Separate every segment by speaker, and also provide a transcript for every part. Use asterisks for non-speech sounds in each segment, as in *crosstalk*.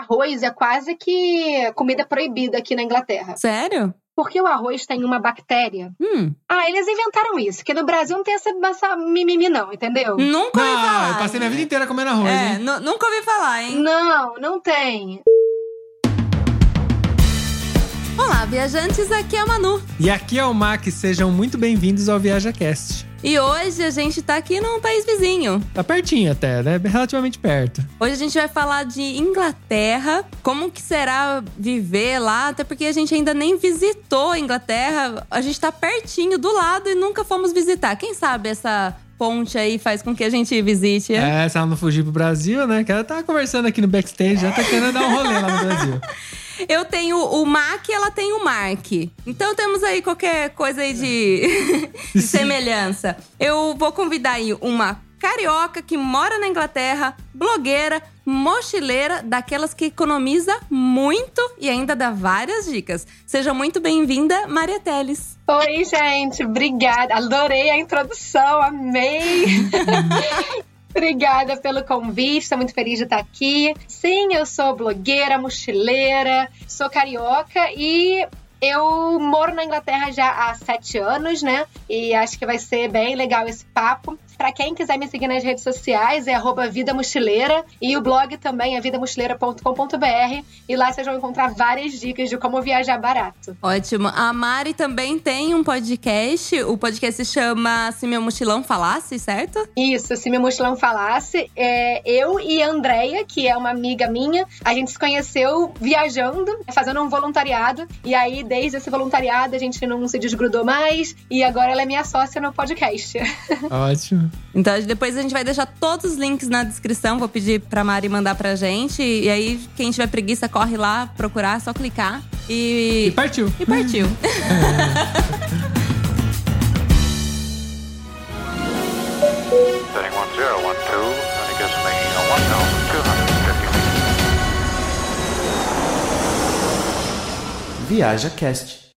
Speaker 1: arroz é quase que comida proibida aqui na Inglaterra.
Speaker 2: Sério?
Speaker 1: Porque o arroz tem uma bactéria.
Speaker 2: Hum.
Speaker 1: Ah, eles inventaram isso, que no Brasil não tem essa, essa mimimi, não, entendeu?
Speaker 2: Nunca ouvi
Speaker 3: Não,
Speaker 2: falar.
Speaker 3: eu passei minha vida inteira comendo arroz,
Speaker 2: É,
Speaker 3: hein?
Speaker 2: nu- nunca ouvi falar, hein?
Speaker 1: Não, não tem.
Speaker 2: Olá, viajantes, aqui é a Manu.
Speaker 3: E aqui é o Mac, sejam muito bem-vindos ao ViajaCast.
Speaker 2: E hoje a gente tá aqui num país vizinho.
Speaker 3: Tá pertinho até, né? Relativamente perto.
Speaker 2: Hoje a gente vai falar de Inglaterra, como que será viver lá, até porque a gente ainda nem visitou a Inglaterra. A gente tá pertinho do lado e nunca fomos visitar. Quem sabe essa ponte aí faz com que a gente visite.
Speaker 3: É, se ela não fugir pro Brasil, né? Que ela tá conversando aqui no backstage, já tá querendo dar um rolê lá no Brasil. *laughs*
Speaker 2: Eu tenho o Mac e ela tem o Mark. Então temos aí qualquer coisa aí de, *laughs* de semelhança. Eu vou convidar aí uma carioca que mora na Inglaterra, blogueira, mochileira, daquelas que economiza muito e ainda dá várias dicas. Seja muito bem-vinda, Maria Teles.
Speaker 1: Oi, gente, obrigada. Adorei a introdução, amei. *laughs* Obrigada pelo convite, estou muito feliz de estar aqui. Sim, eu sou blogueira, mochileira, sou carioca e eu moro na Inglaterra já há sete anos, né? E acho que vai ser bem legal esse papo. Para quem quiser me seguir nas redes sociais, é arroba Vida Mochileira. E o blog também é vidamochileira.com.br. E lá vocês vão encontrar várias dicas de como viajar barato.
Speaker 2: Ótimo. A Mari também tem um podcast. O podcast se chama Se Meu Mochilão Falasse, certo?
Speaker 1: Isso, se meu mochilão falasse, é, eu e a Andrea, que é uma amiga minha, a gente se conheceu viajando, fazendo um voluntariado. E aí, desde esse voluntariado, a gente não se desgrudou mais. E agora ela é minha sócia no podcast. *laughs*
Speaker 3: Ótimo.
Speaker 2: Então depois a gente vai deixar todos os links na descrição. Vou pedir pra Mari mandar pra gente. E aí, quem tiver preguiça, corre lá procurar, é só clicar.
Speaker 3: E
Speaker 2: E.
Speaker 3: partiu.
Speaker 2: E partiu. *laughs*
Speaker 4: 1012, and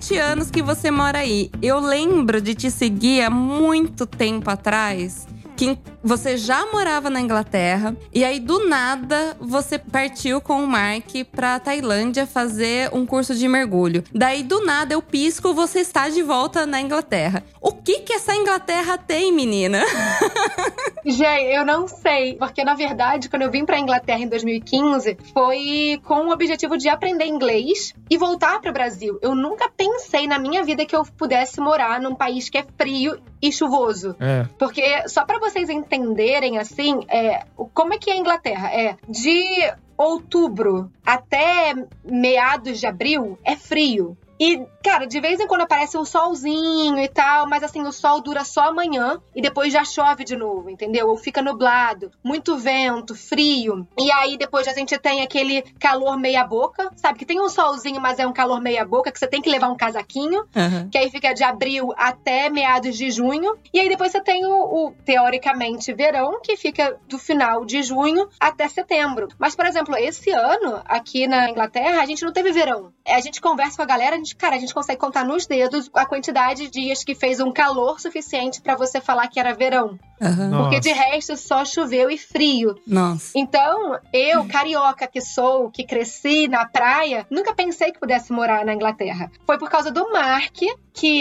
Speaker 2: sete anos que você mora aí. Eu lembro de te seguir há muito tempo atrás. Que você já morava na Inglaterra e aí do nada você partiu com o Mark pra Tailândia fazer um curso de mergulho. Daí do nada eu pisco, você está de volta na Inglaterra. O que que essa Inglaterra tem, menina? *laughs*
Speaker 1: Gente, eu não sei, porque na verdade, quando eu vim pra Inglaterra em 2015, foi com o objetivo de aprender inglês e voltar pro Brasil. Eu nunca pensei na minha vida que eu pudesse morar num país que é frio e chuvoso.
Speaker 3: É.
Speaker 1: Porque só pra vocês entenderem assim, é, como é que é a Inglaterra? É de outubro até meados de abril é frio. E, cara, de vez em quando aparece um solzinho e tal, mas assim, o sol dura só amanhã e depois já chove de novo, entendeu? Ou fica nublado, muito vento, frio. E aí depois a gente tem aquele calor meia-boca, sabe? Que tem um solzinho, mas é um calor meia-boca, que você tem que levar um casaquinho que aí fica de abril até meados de junho. E aí depois você tem o, o, teoricamente verão, que fica do final de junho até setembro. Mas, por exemplo, esse ano, aqui na Inglaterra, a gente não teve verão. É, A gente conversa com a galera, a gente, cara, a gente consegue contar nos dedos a quantidade de dias que fez um calor suficiente pra você falar que era verão.
Speaker 2: Aham.
Speaker 1: Porque de resto só choveu e frio.
Speaker 2: Nossa.
Speaker 1: Então, eu, carioca que sou, que cresci na praia, nunca pensei que pudesse morar na Inglaterra. Foi por causa do Mark, que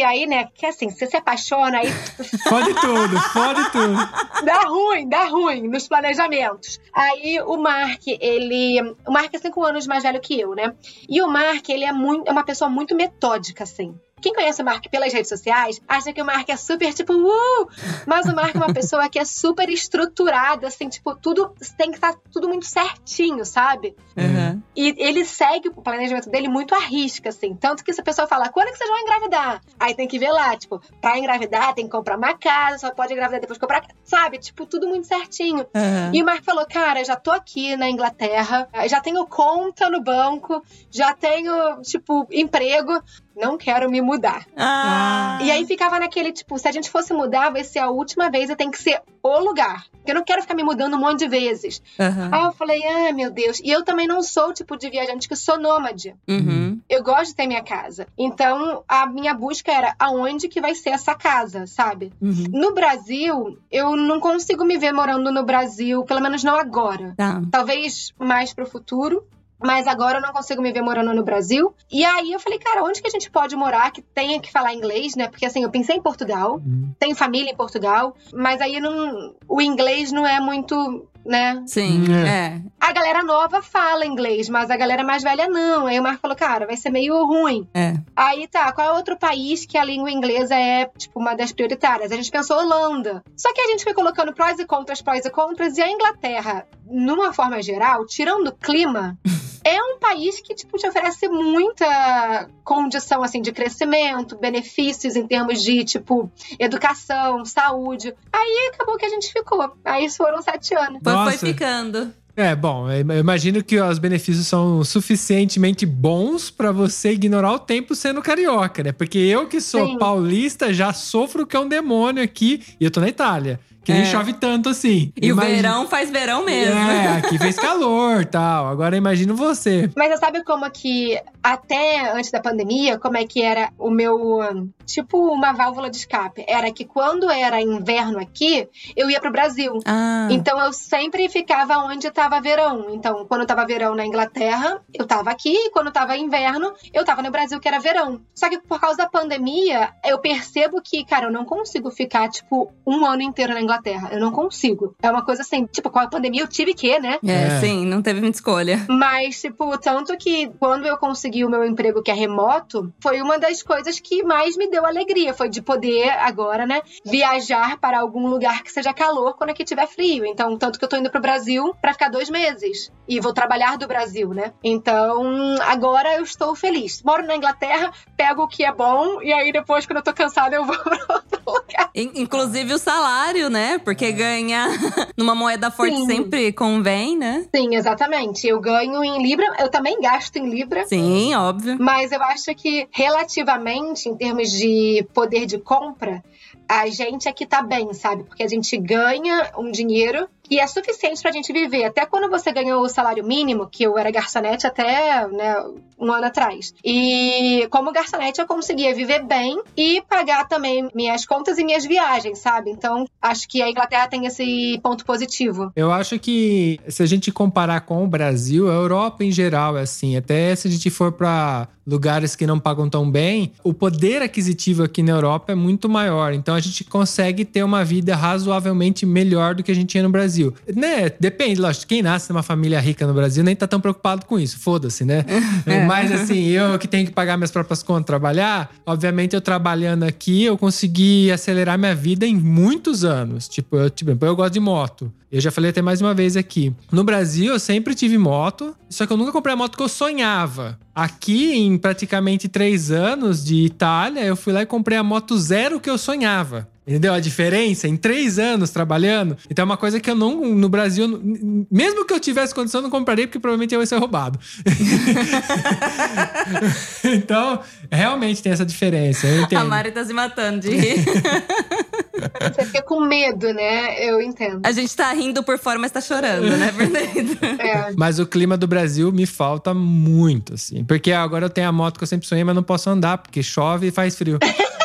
Speaker 1: aí, né, que assim, você se apaixona, aí *laughs*
Speaker 3: Fode tudo, fode tudo.
Speaker 1: dá ruim, dá ruim nos planejamentos. Aí o Mark, ele. O Mark é cinco anos mais velho que eu, né? E o Mark, ele é, muito, é uma pessoa muito metódica, assim. Quem conhece o Mark pelas redes sociais acha que o Mark é super tipo, uh! Mas o Mark é uma pessoa que é super estruturada, assim, tipo, tudo tem que estar tudo muito certinho, sabe?
Speaker 2: Aham.
Speaker 1: E ele segue o planejamento dele muito à risca, assim. Tanto que se a pessoa fala, quando é que vocês vão engravidar? Aí tem que ver lá, tipo, pra engravidar tem que comprar uma casa, só pode engravidar depois de comprar. Sabe? Tipo, tudo muito certinho.
Speaker 2: Aham.
Speaker 1: E o Mark falou, cara, já tô aqui na Inglaterra, já tenho conta no banco, já tenho, tipo, emprego. Não quero me mudar.
Speaker 2: Ah.
Speaker 1: E aí ficava naquele tipo, se a gente fosse mudar, vai ser a última vez e tem que ser o lugar. Porque eu não quero ficar me mudando um monte de vezes.
Speaker 2: Aham.
Speaker 1: Aí eu falei, ah, meu Deus. E eu também não sou o tipo de viajante que sou nômade.
Speaker 2: Uhum.
Speaker 1: Eu gosto de ter minha casa. Então, a minha busca era aonde que vai ser essa casa, sabe?
Speaker 2: Uhum.
Speaker 1: No Brasil, eu não consigo me ver morando no Brasil, pelo menos não agora.
Speaker 2: Tá.
Speaker 1: Talvez mais pro futuro. Mas agora eu não consigo me ver morando no Brasil. E aí eu falei, cara, onde que a gente pode morar que tenha que falar inglês, né? Porque assim, eu pensei em Portugal,
Speaker 3: Hum.
Speaker 1: tenho família em Portugal, mas aí não, o inglês não é muito, né?
Speaker 2: Sim,
Speaker 3: Hum,
Speaker 2: é.
Speaker 1: A galera nova fala inglês, mas a galera mais velha não. Aí o Marco falou, cara, vai ser meio ruim.
Speaker 2: É.
Speaker 1: Aí tá, qual é outro país que a língua inglesa é, tipo, uma das prioritárias? A gente pensou Holanda. Só que a gente foi colocando prós e contras, prós e contras, e a Inglaterra, numa forma geral, tirando o clima, *laughs* é um país que, tipo, te oferece muita condição, assim, de crescimento, benefícios em termos de, tipo, educação, saúde. Aí acabou que a gente ficou. Aí foram sete anos.
Speaker 2: Foi, foi ficando.
Speaker 3: É, bom, eu imagino que os benefícios são suficientemente bons pra você ignorar o tempo sendo carioca, né? Porque eu que sou
Speaker 1: Sim.
Speaker 3: paulista já sofro que é um demônio aqui e eu tô na Itália. Que nem
Speaker 2: É.
Speaker 3: chove tanto assim.
Speaker 2: E o
Speaker 3: Imagina-
Speaker 2: verão faz verão mesmo.
Speaker 3: É, *laughs* aqui fez calor tal. Agora imagino você.
Speaker 1: Mas você sabe como que, até antes da pandemia, como é que era o meu. Tipo, uma válvula de escape? Era que quando era inverno aqui, eu ia pro Brasil.
Speaker 2: Ah,
Speaker 1: Então eu sempre ficava onde estava verão. Então, quando tava verão na Inglaterra, eu tava aqui, e quando tava inverno, eu tava no Brasil, que era verão. Só que por causa da pandemia, eu percebo que, cara, eu não consigo ficar, tipo, um ano inteiro na Inglaterra. Eu não consigo. É uma coisa assim, tipo, com a pandemia eu tive que, né?
Speaker 2: é,
Speaker 3: É.
Speaker 2: sim, não teve muita escolha.
Speaker 1: Mas, tipo, tanto que quando eu consegui o meu emprego que é remoto, foi uma das coisas que mais me deu alegria. Foi de poder, agora, né, viajar para algum lugar que seja calor quando aqui tiver frio. Então, tanto que eu tô indo pro Brasil pra ficar dois meses. E vou trabalhar do Brasil, né? Então, agora eu estou feliz. Moro na Inglaterra, pego o que é bom, e aí depois, quando eu tô cansada, eu vou *laughs* pra outro lugar.
Speaker 2: In- Inclusive o salário, né? Porque ganhar *laughs* numa moeda forte
Speaker 1: Sim.
Speaker 2: sempre convém, né?
Speaker 1: Sim, exatamente. Eu ganho em Libra, eu também gasto em Libra.
Speaker 2: Sim, óbvio.
Speaker 1: Mas eu acho que, relativamente, em termos de poder de compra, a gente aqui tá bem, sabe? Porque a gente ganha um dinheiro e é suficiente pra gente viver. Até quando você ganhou o salário mínimo, que eu era garçonete até né, um ano atrás. E como garçonete eu conseguia viver bem e pagar também minhas contas e minhas viagens, sabe? Então acho que a Inglaterra tem esse ponto positivo.
Speaker 3: Eu acho que se a gente comparar com o Brasil, a Europa em geral é assim. Até se a gente for pra lugares que não pagam tão bem, o poder aquisitivo aqui na Europa é muito maior. Então a gente consegue ter uma vida razoavelmente melhor do que a gente tinha no Brasil. Né? Depende, lógico. Quem nasce numa família rica no Brasil nem tá tão preocupado com isso. Foda-se, né? *laughs* Mas assim, eu que tenho que pagar minhas próprias contas, trabalhar, obviamente eu trabalhando aqui, eu consegui acelerar minha vida em muitos anos. Tipo, eu, tipo, eu gosto de moto. Eu já falei até mais uma vez aqui. No Brasil, eu sempre tive moto, só que eu nunca comprei a moto que eu sonhava. Aqui, em praticamente três anos de Itália, eu fui lá e comprei a moto zero que eu sonhava. Entendeu a diferença? Em três anos trabalhando. Então é uma coisa que eu não. No Brasil, mesmo que eu tivesse condição, eu não compraria, porque provavelmente eu ia ser roubado. *laughs* então, realmente tem essa diferença. Eu entendo.
Speaker 2: A Mari tá se matando de rir. *laughs* *laughs*
Speaker 1: Você fica com medo, né? Eu entendo.
Speaker 2: A gente tá rindo por fora, mas tá chorando, né? Por dentro. *laughs*
Speaker 1: É.
Speaker 3: Mas o clima do Brasil me falta muito, assim. Porque agora eu tenho a moto que eu sempre sonhei, mas não posso andar, porque chove e faz frio. *laughs*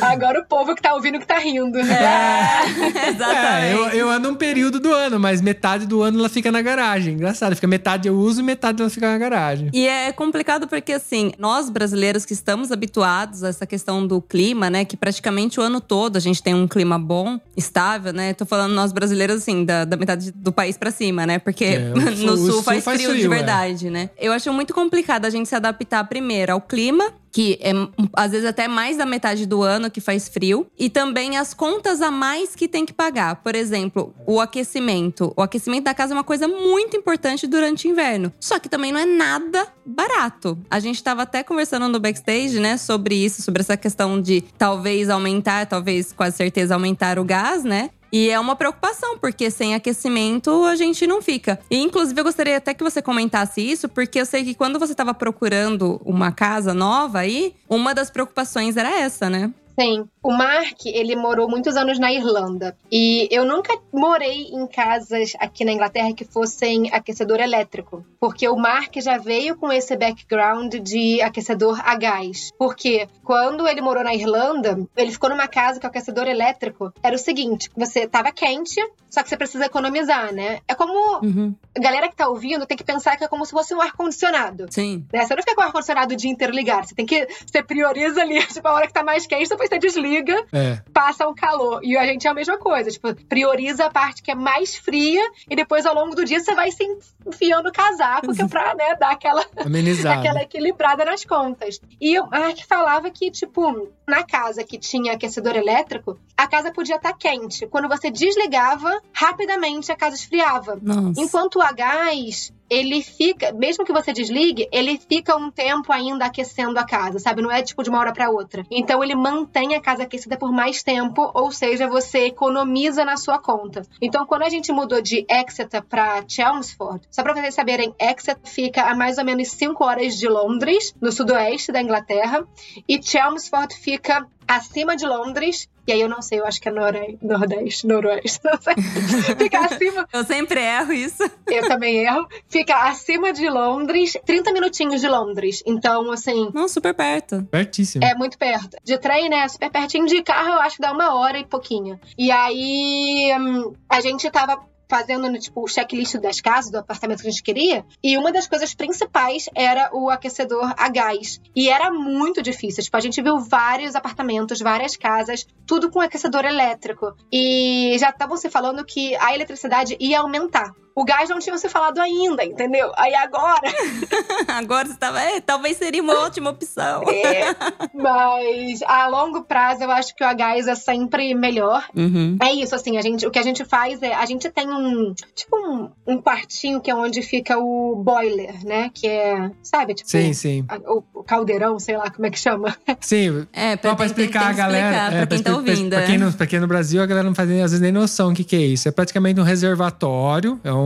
Speaker 1: Agora o povo que tá ouvindo que tá rindo.
Speaker 3: É,
Speaker 2: Exatamente.
Speaker 3: eu, eu ando um período do ano, mas metade do ano ela fica na garagem. Engraçado, fica metade eu uso e metade ela fica na garagem.
Speaker 2: E é complicado porque, assim, nós brasileiros que estamos habituados a essa questão do clima, né? Que praticamente o ano todo a gente tem um clima bom, estável, né? Tô falando nós brasileiros, assim, da, da metade do país pra cima, né? Porque
Speaker 3: É, *laughs*
Speaker 2: no sul,
Speaker 3: sul
Speaker 2: faz,
Speaker 3: faz
Speaker 2: frio, de
Speaker 3: frio, é.
Speaker 2: verdade, né? Eu acho muito complicado a gente se adaptar primeiro ao clima. Que é às vezes até mais da metade do ano que faz frio. E também as contas a mais que tem que pagar. Por exemplo, o aquecimento. O aquecimento da casa é uma coisa muito importante durante o inverno. Só que também não é nada barato. A gente tava até conversando no backstage, né, sobre isso, sobre essa questão de talvez aumentar, talvez quase certeza aumentar o gás, né? E é uma preocupação, porque sem aquecimento a gente não fica. E inclusive eu gostaria até que você comentasse isso, porque eu sei que quando você estava procurando uma casa nova aí, uma das preocupações era essa, né?
Speaker 1: Sim. O Mark, ele morou muitos anos na Irlanda. E eu nunca morei em casas aqui na Inglaterra que fossem aquecedor elétrico. Porque o Mark já veio com esse background de aquecedor a gás. Porque quando ele morou na Irlanda, ele ficou numa casa o aquecedor elétrico era o seguinte: você tava quente, só que você precisa economizar, né? É como.
Speaker 2: Uhum.
Speaker 1: A galera que tá ouvindo tem que pensar que é como se fosse um ar-condicionado.
Speaker 2: Sim.
Speaker 1: Né? Você não fica com o ar-condicionado o dia inteiro ligado. Você tem que. Você prioriza ali, *laughs* tipo, a hora que tá mais quente, depois você desliga,
Speaker 3: É.
Speaker 1: passa o calor. E a gente é a mesma coisa. Tipo, prioriza a parte que é mais fria e depois ao longo do dia você vai se enfiando o casaco, que é pra, né, dar aquela, *laughs* aquela equilibrada nas contas. E o Mark falava que, tipo, na casa que tinha aquecedor elétrico, a casa podia estar quente. Quando você desligava, rapidamente a casa esfriava.
Speaker 2: Nossa.
Speaker 1: Enquanto o a gás, ele fica, mesmo que você desligue, ele fica um tempo ainda aquecendo a casa, sabe? Não é tipo de uma hora para outra. Então ele mantém a casa aquecida por mais tempo, ou seja, você economiza na sua conta. Então quando a gente mudou de Exeter para Chelmsford, só para vocês saberem, Exeter fica a mais ou menos 5 horas de Londres, no sudoeste da Inglaterra, e Chelmsford fica acima de Londres. E aí eu não sei, eu acho que é nore... nordeste, noroeste, não sei. *laughs* Fica acima
Speaker 2: Eu sempre erro isso.
Speaker 1: eu também erro. Fica acima de Londres, 30 minutinhos de Londres. Então, assim,
Speaker 2: Não, super perto.
Speaker 3: Pertíssimo.
Speaker 1: é muito perto. De trem, né? Super pertinho. De carro, eu acho que dá uma hora e pouquinho. E aí, hum, a gente tava fazendo, né, tipo, o checklist das casas, do apartamento que a gente queria. E uma das coisas principais era o aquecedor a gás. E era muito difícil. Tipo, a gente viu vários apartamentos, várias casas, tudo com aquecedor elétrico. E já estavam se falando que a eletricidade ia aumentar. O gás não tinha se falado ainda, entendeu? Aí agora *laughs*
Speaker 2: Agora você tava. É, talvez seria uma ótima opção.
Speaker 1: É, mas a longo prazo eu acho que o a gás é sempre melhor.
Speaker 2: Uhum.
Speaker 1: É isso, assim, a gente, o que a gente faz é, a gente tem um, tipo um, um quartinho que é onde fica o boiler, né? Que é, sabe, tipo
Speaker 3: Sim, sim.
Speaker 1: a- o, o caldeirão, sei lá como é que chama. *laughs*
Speaker 3: Sim,
Speaker 2: É,
Speaker 3: Só pra
Speaker 2: tem- tem-
Speaker 3: explicar
Speaker 2: tem
Speaker 3: a galera.
Speaker 2: explicar
Speaker 3: é,
Speaker 2: pra quem tá
Speaker 3: expli-
Speaker 2: ouvindo.
Speaker 3: Pra
Speaker 2: é.
Speaker 3: quem, não, pra quem no Brasil, a galera não faz nem- às vezes nem noção o que, que é isso. É praticamente um reservatório, é um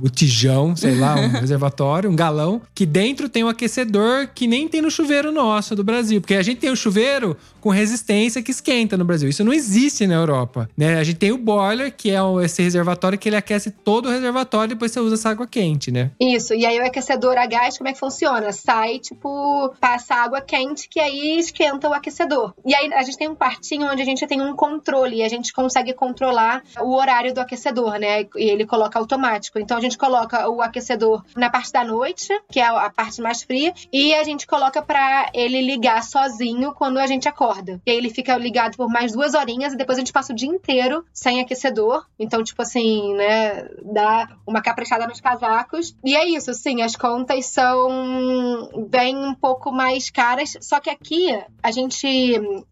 Speaker 3: botijão, sei lá, um *laughs* reservatório, um galão, que dentro tem um aquecedor que nem tem no chuveiro nosso do Brasil. Porque a gente tem o chuveiro com resistência que esquenta no Brasil. Isso não existe na Europa. Né? A gente tem o boiler, que é esse reservatório que ele aquece todo o reservatório e depois você usa essa água quente, né?
Speaker 1: Isso, e aí o aquecedor a gás, como é que funciona? Sai, tipo, passa água quente que aí esquenta o aquecedor. E aí a gente tem um quartinho onde a gente tem um controle e a gente consegue controlar o horário do aquecedor, né? E ele coloca automático. Então a gente coloca o aquecedor na parte da noite, que é a parte mais fria, e a gente coloca pra ele ligar sozinho quando a gente acorda. E aí ele fica ligado por mais duas horinhas e depois a gente passa o dia inteiro sem aquecedor. Então, tipo assim, né? Dá uma caprichada nos casacos. E é isso, sim, as contas são bem um pouco mais caras. Só que aqui, a gente,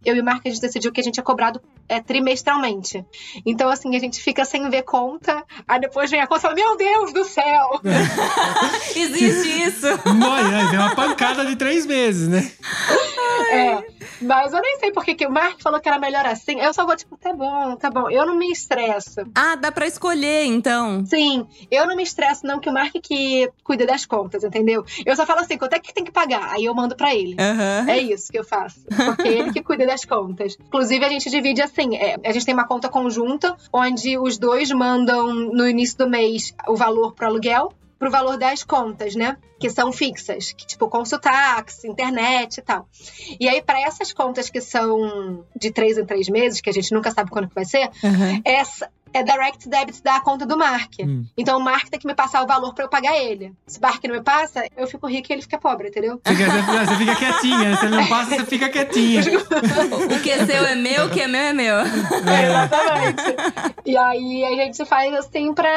Speaker 1: eu e o Marco, a gente decidiu que a gente é cobrado é, trimestralmente. Então, assim, a gente fica sem ver conta. Aí depois vem a conta e fala: Meu Deus do céu! *laughs*
Speaker 2: Existe isso.
Speaker 3: Olha, deu uma pancada de três meses, né?
Speaker 1: É, mas eu nem sei por que o Mark falou que era melhor assim. Eu só vou, tipo, tá bom, tá bom. Eu não me estresso.
Speaker 2: Ah, dá pra escolher, então.
Speaker 1: Sim, eu não me estresso, não, que o Mark que cuida das contas, entendeu? Eu só falo assim, quanto é que tem que pagar? Aí eu mando pra ele.
Speaker 2: Aham.
Speaker 1: É isso que eu faço. Porque ele que cuida das contas. Inclusive, a gente divide assim: é, a gente tem uma conta conjunta, onde os dois mandam no início do mês o valor pro aluguel, pro valor das contas, né? Que são fixas, que tipo consultax, internet e tal. E aí, para essas contas que são de três em três meses, que a gente nunca sabe quando que vai ser,
Speaker 2: Aham.
Speaker 1: essa é direct debit da conta do Mark.
Speaker 3: Hum.
Speaker 1: Então o Mark tem que me passar o valor pra eu pagar ele. Se o Mark não me passa, eu fico rico e ele fica pobre, entendeu?
Speaker 3: Você, você- fica quietinha, né? Você não *laughs* passa, você fica quietinha.
Speaker 2: O que é seu é meu, o que é meu é meu.
Speaker 1: É, *laughs* exatamente. e aí a gente faz assim pra.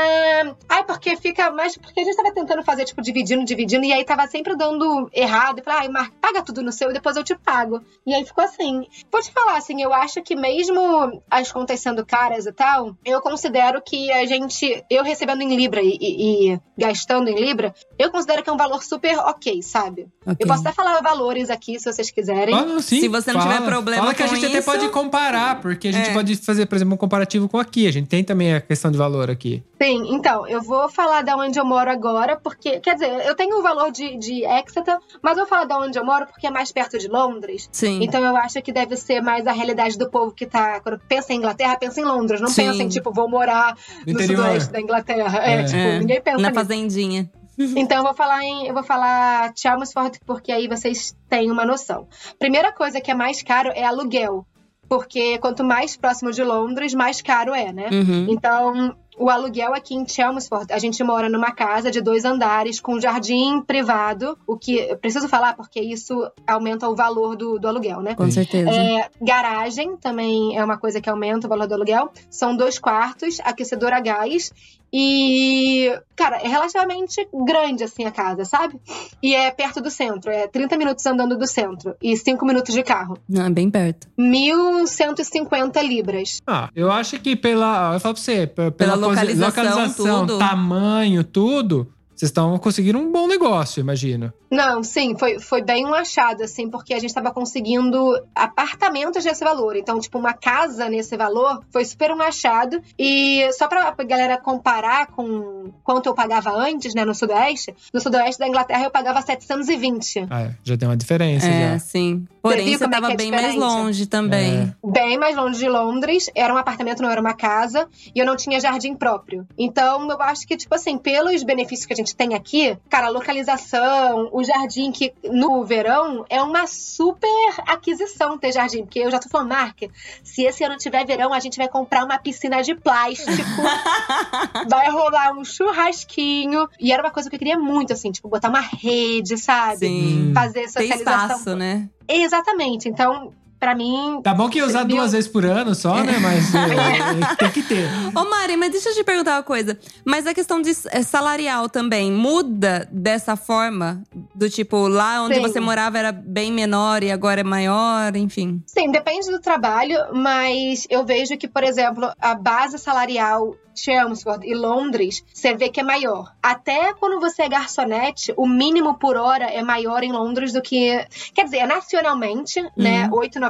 Speaker 1: Ai, porque fica mais. Porque a gente tava tentando fazer, tipo, dividindo, dividindo, e aí tava sempre dando errado. E falei, ai, Mark, paga tudo no seu e depois eu te pago. E aí ficou assim. Vou te falar, assim, eu acho que mesmo as contas sendo caras e tal, eu eu considero que a gente, eu recebendo em Libra e, e- e gastando em Libra, eu considero que é um valor super ok, sabe?
Speaker 2: Ok.
Speaker 1: Eu posso até falar valores aqui, se vocês quiserem.
Speaker 3: Ah, não, sim,
Speaker 2: Se você não
Speaker 3: fala.
Speaker 2: tiver problema
Speaker 3: Fala que a gente até
Speaker 2: isso-
Speaker 3: pode comparar, porque a gente
Speaker 2: É.
Speaker 3: pode fazer, por exemplo, um comparativo com aqui. A gente tem também a questão de valor aqui.
Speaker 1: Sim, então, eu vou falar da onde eu moro agora, porque, quer dizer, eu tenho o valor de, de Exeter, mas eu vou falar da onde eu moro porque é mais perto de Londres.
Speaker 2: Sim.
Speaker 1: Então eu acho que deve ser mais a realidade do povo que tá. Quando pensa em Inglaterra, pensa em Londres. Não
Speaker 2: Sim.
Speaker 1: pensa em, tipo, vou morar
Speaker 3: No
Speaker 1: no sudoeste da Inglaterra. É,
Speaker 3: É.
Speaker 1: tipo,
Speaker 2: É,
Speaker 1: ninguém pensa
Speaker 2: Na
Speaker 1: nisso.
Speaker 2: fazendinha.
Speaker 1: Então eu vou falar em. Eu vou falar Chelmsford, porque aí vocês têm uma noção. Primeira coisa que é mais caro é aluguel. Porque quanto mais próximo de Londres, mais caro é, né?
Speaker 2: Uhum.
Speaker 1: Então, o aluguel aqui em Chelmsford, a gente mora numa casa de dois andares com jardim privado, o que eu preciso falar porque isso aumenta o valor do, do aluguel, né?
Speaker 2: Com certeza.
Speaker 1: É, garagem também é uma coisa que aumenta o valor do aluguel. São dois quartos, aquecedor a gás. E, cara, é relativamente grande assim a casa, sabe? E é perto do centro, é 30 minutos andando do centro e 5 minutos de carro.
Speaker 2: Não, é bem perto.
Speaker 1: 1.150 libras.
Speaker 3: Ah, eu acho que pela. Eu falo pra você, pe- pela,
Speaker 2: Pela
Speaker 3: posi-
Speaker 2: localização, tudo.
Speaker 3: tamanho, tudo, vocês estão conseguindo um bom negócio, imagino.
Speaker 1: Não, sim, foi, foi bem um achado, assim, porque a gente tava conseguindo apartamentos nesse valor. Então, tipo, uma casa nesse valor foi super um achado. E só pra galera comparar com quanto eu pagava antes, né, no Sudoeste, no Sudoeste da Inglaterra eu pagava 720.
Speaker 3: Ah, é, já tem uma diferença
Speaker 2: É,
Speaker 3: já.
Speaker 2: sim. Porém, você
Speaker 1: como é é
Speaker 2: bem mais longe também.
Speaker 3: É.
Speaker 1: Bem mais longe de Londres, era um apartamento, não era uma casa, e eu não tinha jardim próprio. Então, eu acho que, tipo assim, pelos benefícios que a gente tem aqui, cara, a localização, o jardim, que no verão é uma super aquisição ter jardim, porque eu já tô falando, Mark, se esse ano tiver verão, a gente vai comprar uma piscina de plástico, *laughs* vai rolar um churrasquinho, e era uma coisa que eu queria muito, assim, tipo, botar uma rede, sabe?
Speaker 2: Sim.
Speaker 1: Fazer
Speaker 2: Tem
Speaker 1: socialização.
Speaker 2: espaço, né?
Speaker 1: Exatamente. Então, pra mim,
Speaker 3: Tá bom que ia usar duas vezes por ano só, né? Mas *laughs* é, tem que ter.
Speaker 2: Ô, Mari, mas deixa eu te perguntar uma coisa. Mas a questão de é, salarial também muda dessa forma? Do tipo, lá onde
Speaker 1: Sim.
Speaker 2: você morava era bem menor e agora é maior, enfim.
Speaker 1: Sim, depende do trabalho, mas eu vejo que, por exemplo, a base salarial Chelmsford e Londres, você vê que é maior. Até quando você é garçonete, o mínimo por hora é maior em Londres do que. Quer dizer, é nacionalmente, né?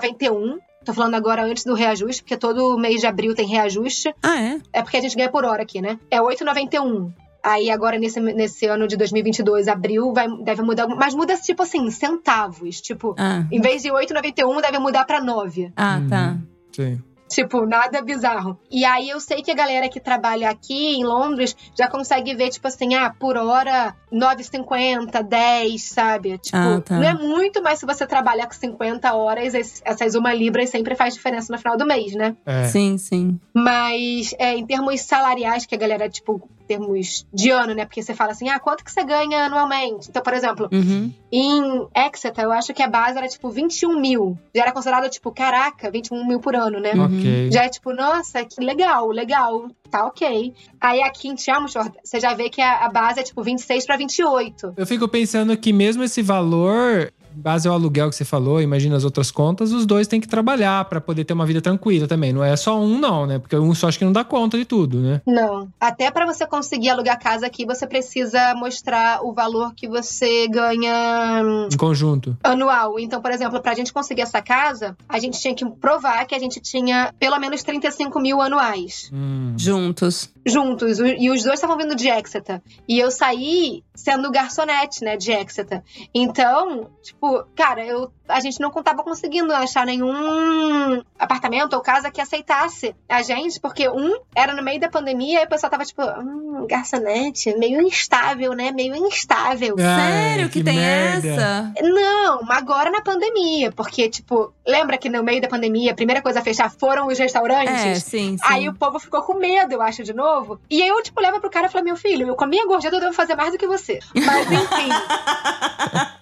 Speaker 1: 8,91. Tô falando agora antes do reajuste, porque todo mês de abril tem reajuste.
Speaker 2: Ah, é?
Speaker 1: É porque a gente ganha por hora aqui, né? É 8,91. Aí agora, nesse, nesse ano de 2022, abril, vai, deve mudar. Mas muda, tipo assim, centavos. Tipo,
Speaker 2: Ah,
Speaker 1: em vez de 8,91, deve mudar pra 9.
Speaker 2: ah tá.
Speaker 3: Sim.
Speaker 1: Tipo, nada bizarro. E aí eu sei que a galera que trabalha aqui em Londres já consegue ver, tipo assim, ah, por hora 9,50, 10, sabe? Tipo,
Speaker 2: Ah, tá.
Speaker 1: não é muito, mas se você trabalhar com 50 horas, essas uma libra sempre faz diferença no final do mês, né?
Speaker 3: É.
Speaker 2: Sim, sim.
Speaker 1: Mas é, em termos salariais, que a galera, tipo, termos de ano, né? Porque você fala assim, ah, quanto que você ganha anualmente? Então, por exemplo,
Speaker 2: Uhum.
Speaker 1: em Exeter, eu acho que a base era, tipo, 21 mil. Já era considerado, tipo, caraca, 21 mil por ano, né?
Speaker 3: Ok.
Speaker 1: Já é tipo, nossa, que legal, legal, tá ok. Aí aqui em Chelmsford, você já vê que a, a base é tipo 26 pra 28.
Speaker 3: Eu fico pensando que mesmo esse valor, base ao aluguel que você falou, imagina as outras contas, os dois têm que trabalhar pra poder ter uma vida tranquila também. Não é só um, não, né? Porque um só acho que não dá conta de tudo, né?
Speaker 1: Não. Até pra você conseguir alugar casa aqui, você precisa mostrar o valor que você ganha hum,
Speaker 3: Em conjunto.
Speaker 1: anual. Então, por exemplo, pra gente conseguir essa casa, a gente tinha que provar que a gente tinha pelo menos 35 mil anuais.
Speaker 3: Hum.
Speaker 2: Juntos.
Speaker 1: juntos. E os dois estavam vindo de Exeter. E eu saí sendo garçonete, né, de Exeter. Então, tipo, cara, eu, a gente não tava conseguindo achar nenhum apartamento ou casa que aceitasse a gente, porque um era no meio da pandemia e o pessoal tava tipo, hum, garçonete, meio instável, né? Meio instável.
Speaker 3: Ai,
Speaker 2: Sério que, tem
Speaker 3: merda.
Speaker 2: essa?
Speaker 1: Não, agora na pandemia, porque, tipo, lembra que no meio da pandemia a primeira coisa a fechar foram os restaurantes?
Speaker 2: É, sim, sim.
Speaker 1: Aí o povo ficou com medo, eu acho, de novo. E aí eu, tipo, levo pro cara e falo, meu filho, eu com a minha gorjeta eu devo fazer mais do que você. Mas enfim. *laughs*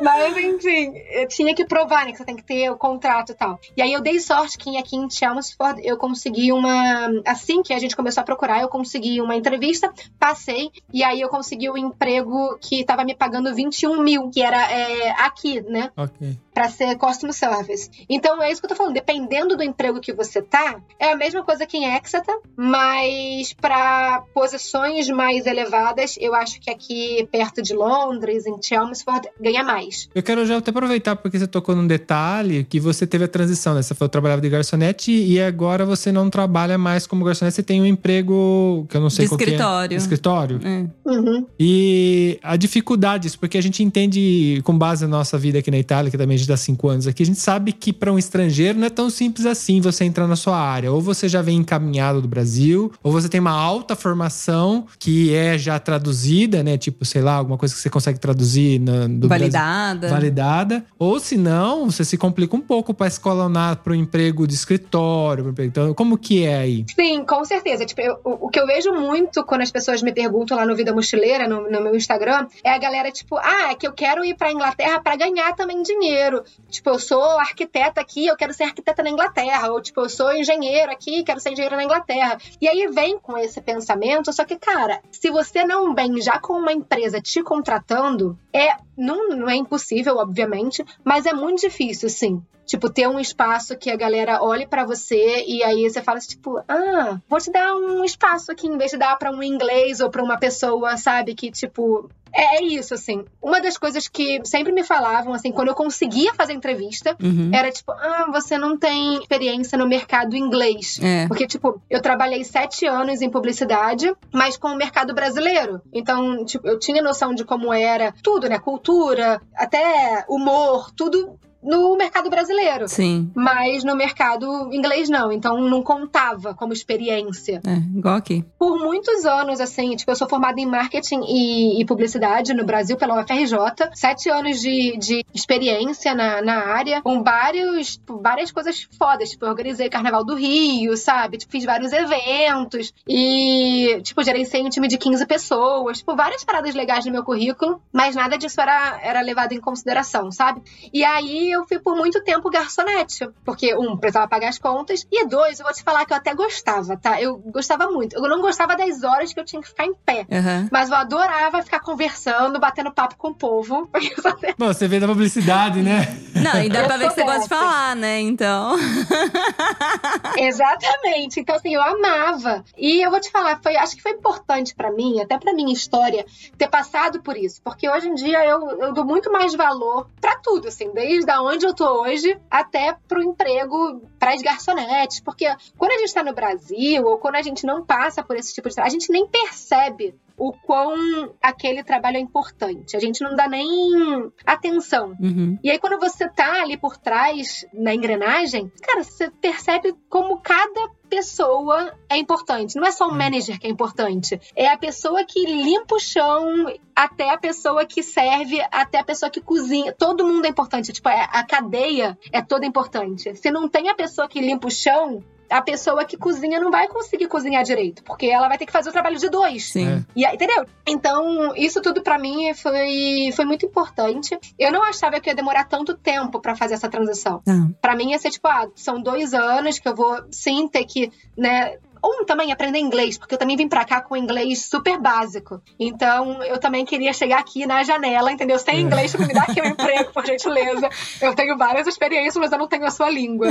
Speaker 1: Mas enfim, eu tinha que provar, né? Que você tem que ter o contrato e tal. E aí eu dei sorte que aqui em Chelmsford eu consegui uma. Assim que a gente começou a procurar, eu consegui uma entrevista, passei, e aí eu consegui o um emprego que tava me pagando 21 mil, que era é, aqui, né?
Speaker 3: Ok.
Speaker 1: Pra ser customer service. Então é isso que eu tô falando. Dependendo do emprego que você tá, é a mesma coisa que em Exeter, mas para posições mais elevadas, eu acho que aqui perto de Londres, em Chelmsford, ganha mais.
Speaker 3: Eu quero já até aproveitar porque você tocou num detalhe que você teve a transição, né? Você falou que trabalhava de garçonete e agora você não trabalha mais como garçonete, você tem um emprego que eu não sei
Speaker 2: De
Speaker 3: qual que é.
Speaker 2: escritório.
Speaker 3: Escritório.
Speaker 2: É.
Speaker 1: Uhum.
Speaker 3: E a dificuldade disso, porque a gente entende, com base na nossa vida aqui na Itália, que também a gente dá cinco anos aqui, a gente sabe que para um estrangeiro não é tão simples assim você entrar na sua área. Ou você já vem encaminhado do Brasil, ou você tem uma alta formação que é já traduzida, né? Tipo, sei lá, alguma coisa que você consegue traduzir na, do Brasil
Speaker 2: Validada.
Speaker 3: validada. Ou se não, você se complica um pouco para escalonar para um emprego de escritório. Então, como que é aí?
Speaker 1: Sim, com certeza. Tipo, eu- o, o que eu vejo muito quando as pessoas me perguntam lá no Vida Mochileira, no, no meu Instagram, é a galera, tipo, ah, é que eu quero ir pra Inglaterra pra ganhar também dinheiro. Tipo, eu sou arquiteta aqui, eu quero ser arquiteta na Inglaterra. Ou, tipo, eu sou engenheiro aqui, quero ser engenheiro na Inglaterra. E aí vem com esse pensamento, só que, cara, se você não vem já com uma empresa te contratando, é. Não, não é impossível, obviamente, mas é muito difícil, sim. Tipo, ter um espaço que a galera olhe pra você e aí você fala assim, tipo, ah, vou te dar um espaço aqui em vez de dar pra um inglês ou pra uma pessoa, sabe, que tipo. É é isso, assim. Uma das coisas que sempre me falavam, assim, quando eu conseguia fazer entrevista,
Speaker 2: Uhum.
Speaker 1: era tipo, ah, você não tem experiência no mercado inglês.
Speaker 2: É.
Speaker 1: Porque, tipo, eu trabalhei sete anos em publicidade, mas com o mercado brasileiro. Então, tipo, eu tinha noção de como era tudo, né? Cultura, até humor, tudo no mercado brasileiro.
Speaker 2: Sim.
Speaker 1: Mas no mercado inglês não, então não contava como experiência.
Speaker 2: É, igual aqui.
Speaker 1: Por muitos anos, assim, tipo, eu sou formada em marketing e, e publicidade no Brasil pela UFRJ. Sete anos de, de experiência na, na área, com vários, tipo, várias coisas fodas. Tipo, eu organizei Carnaval do Rio, sabe? Tipo, fiz vários eventos e, tipo, gerenciei um time de 15 pessoas. Tipo, várias paradas legais no meu currículo, mas nada disso era, era levado em consideração, sabe? E aí eu fui por muito tempo garçonete. Porque, um, precisava pagar as contas. E dois, eu vou te falar que eu até gostava, tá? Eu gostava muito. Eu não gostava das horas que eu tinha que ficar em pé.
Speaker 2: Aham.
Speaker 1: Mas eu adorava ficar conversando, batendo papo com o povo. *laughs*
Speaker 3: Bom, você veio da publicidade, né?
Speaker 2: Não, e dá
Speaker 1: Eu
Speaker 2: pra ver que você gosta de falar, né? Então. *laughs*
Speaker 1: Exatamente. Então, assim, eu amava. E eu vou te falar, foi, acho que foi importante pra mim, até pra minha história, ter passado por isso. Porque hoje em dia eu, eu dou muito mais valor pra tudo, assim, desde a onde eu tô hoje até pro emprego para as garçonetes. Porque quando a gente tá no Brasil, ou quando a gente não passa por esse tipo de trabalho, a gente nem percebe o quão aquele trabalho é importante. A gente não dá nem atenção.
Speaker 2: Uhum.
Speaker 1: E aí, quando você tá ali por trás, na engrenagem, cara, você percebe como cada pessoa é importante. Não é só o manager que é importante. É a pessoa que limpa o chão, até a pessoa que serve, até a pessoa que cozinha. Todo mundo é importante. Tipo, é- a cadeia é toda importante. Se não tem a pessoa que limpa o chão, a pessoa que cozinha não vai conseguir cozinhar direito, porque ela vai ter que fazer o trabalho de dois.
Speaker 2: Sim.
Speaker 3: É.
Speaker 1: E entendeu? Então, isso tudo pra mim foi, foi muito importante. Eu não achava que ia demorar tanto tempo pra fazer essa transição. Pra mim ia ser tipo, ah, são dois anos que eu vou sim ter que, né? Um também aprender inglês, porque eu também vim pra cá com inglês super básico. Então, eu também queria chegar aqui na janela, entendeu? Sem inglês, pra me dar aqui um *laughs* emprego, por gentileza. Eu tenho várias experiências, mas eu não tenho a sua língua.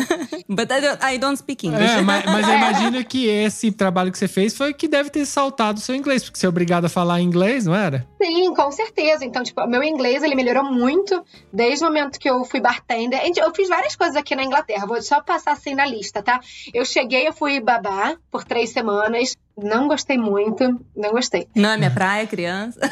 Speaker 2: But I don't, I don't speak English.
Speaker 3: É, mas, mas eu *laughs* imagino que esse trabalho que você fez foi que deve ter saltado o seu inglês, porque você é obrigado a falar inglês, não era?
Speaker 1: Sim, com certeza. Então, tipo, meu inglês ele melhorou muito desde o momento que eu fui bartender. Eu fiz várias coisas aqui na Inglaterra, vou só passar assim na lista, tá? Eu cheguei, eu fui babá por três semanas. Não gostei muito, não gostei.
Speaker 2: Não é minha praia, criança. *laughs*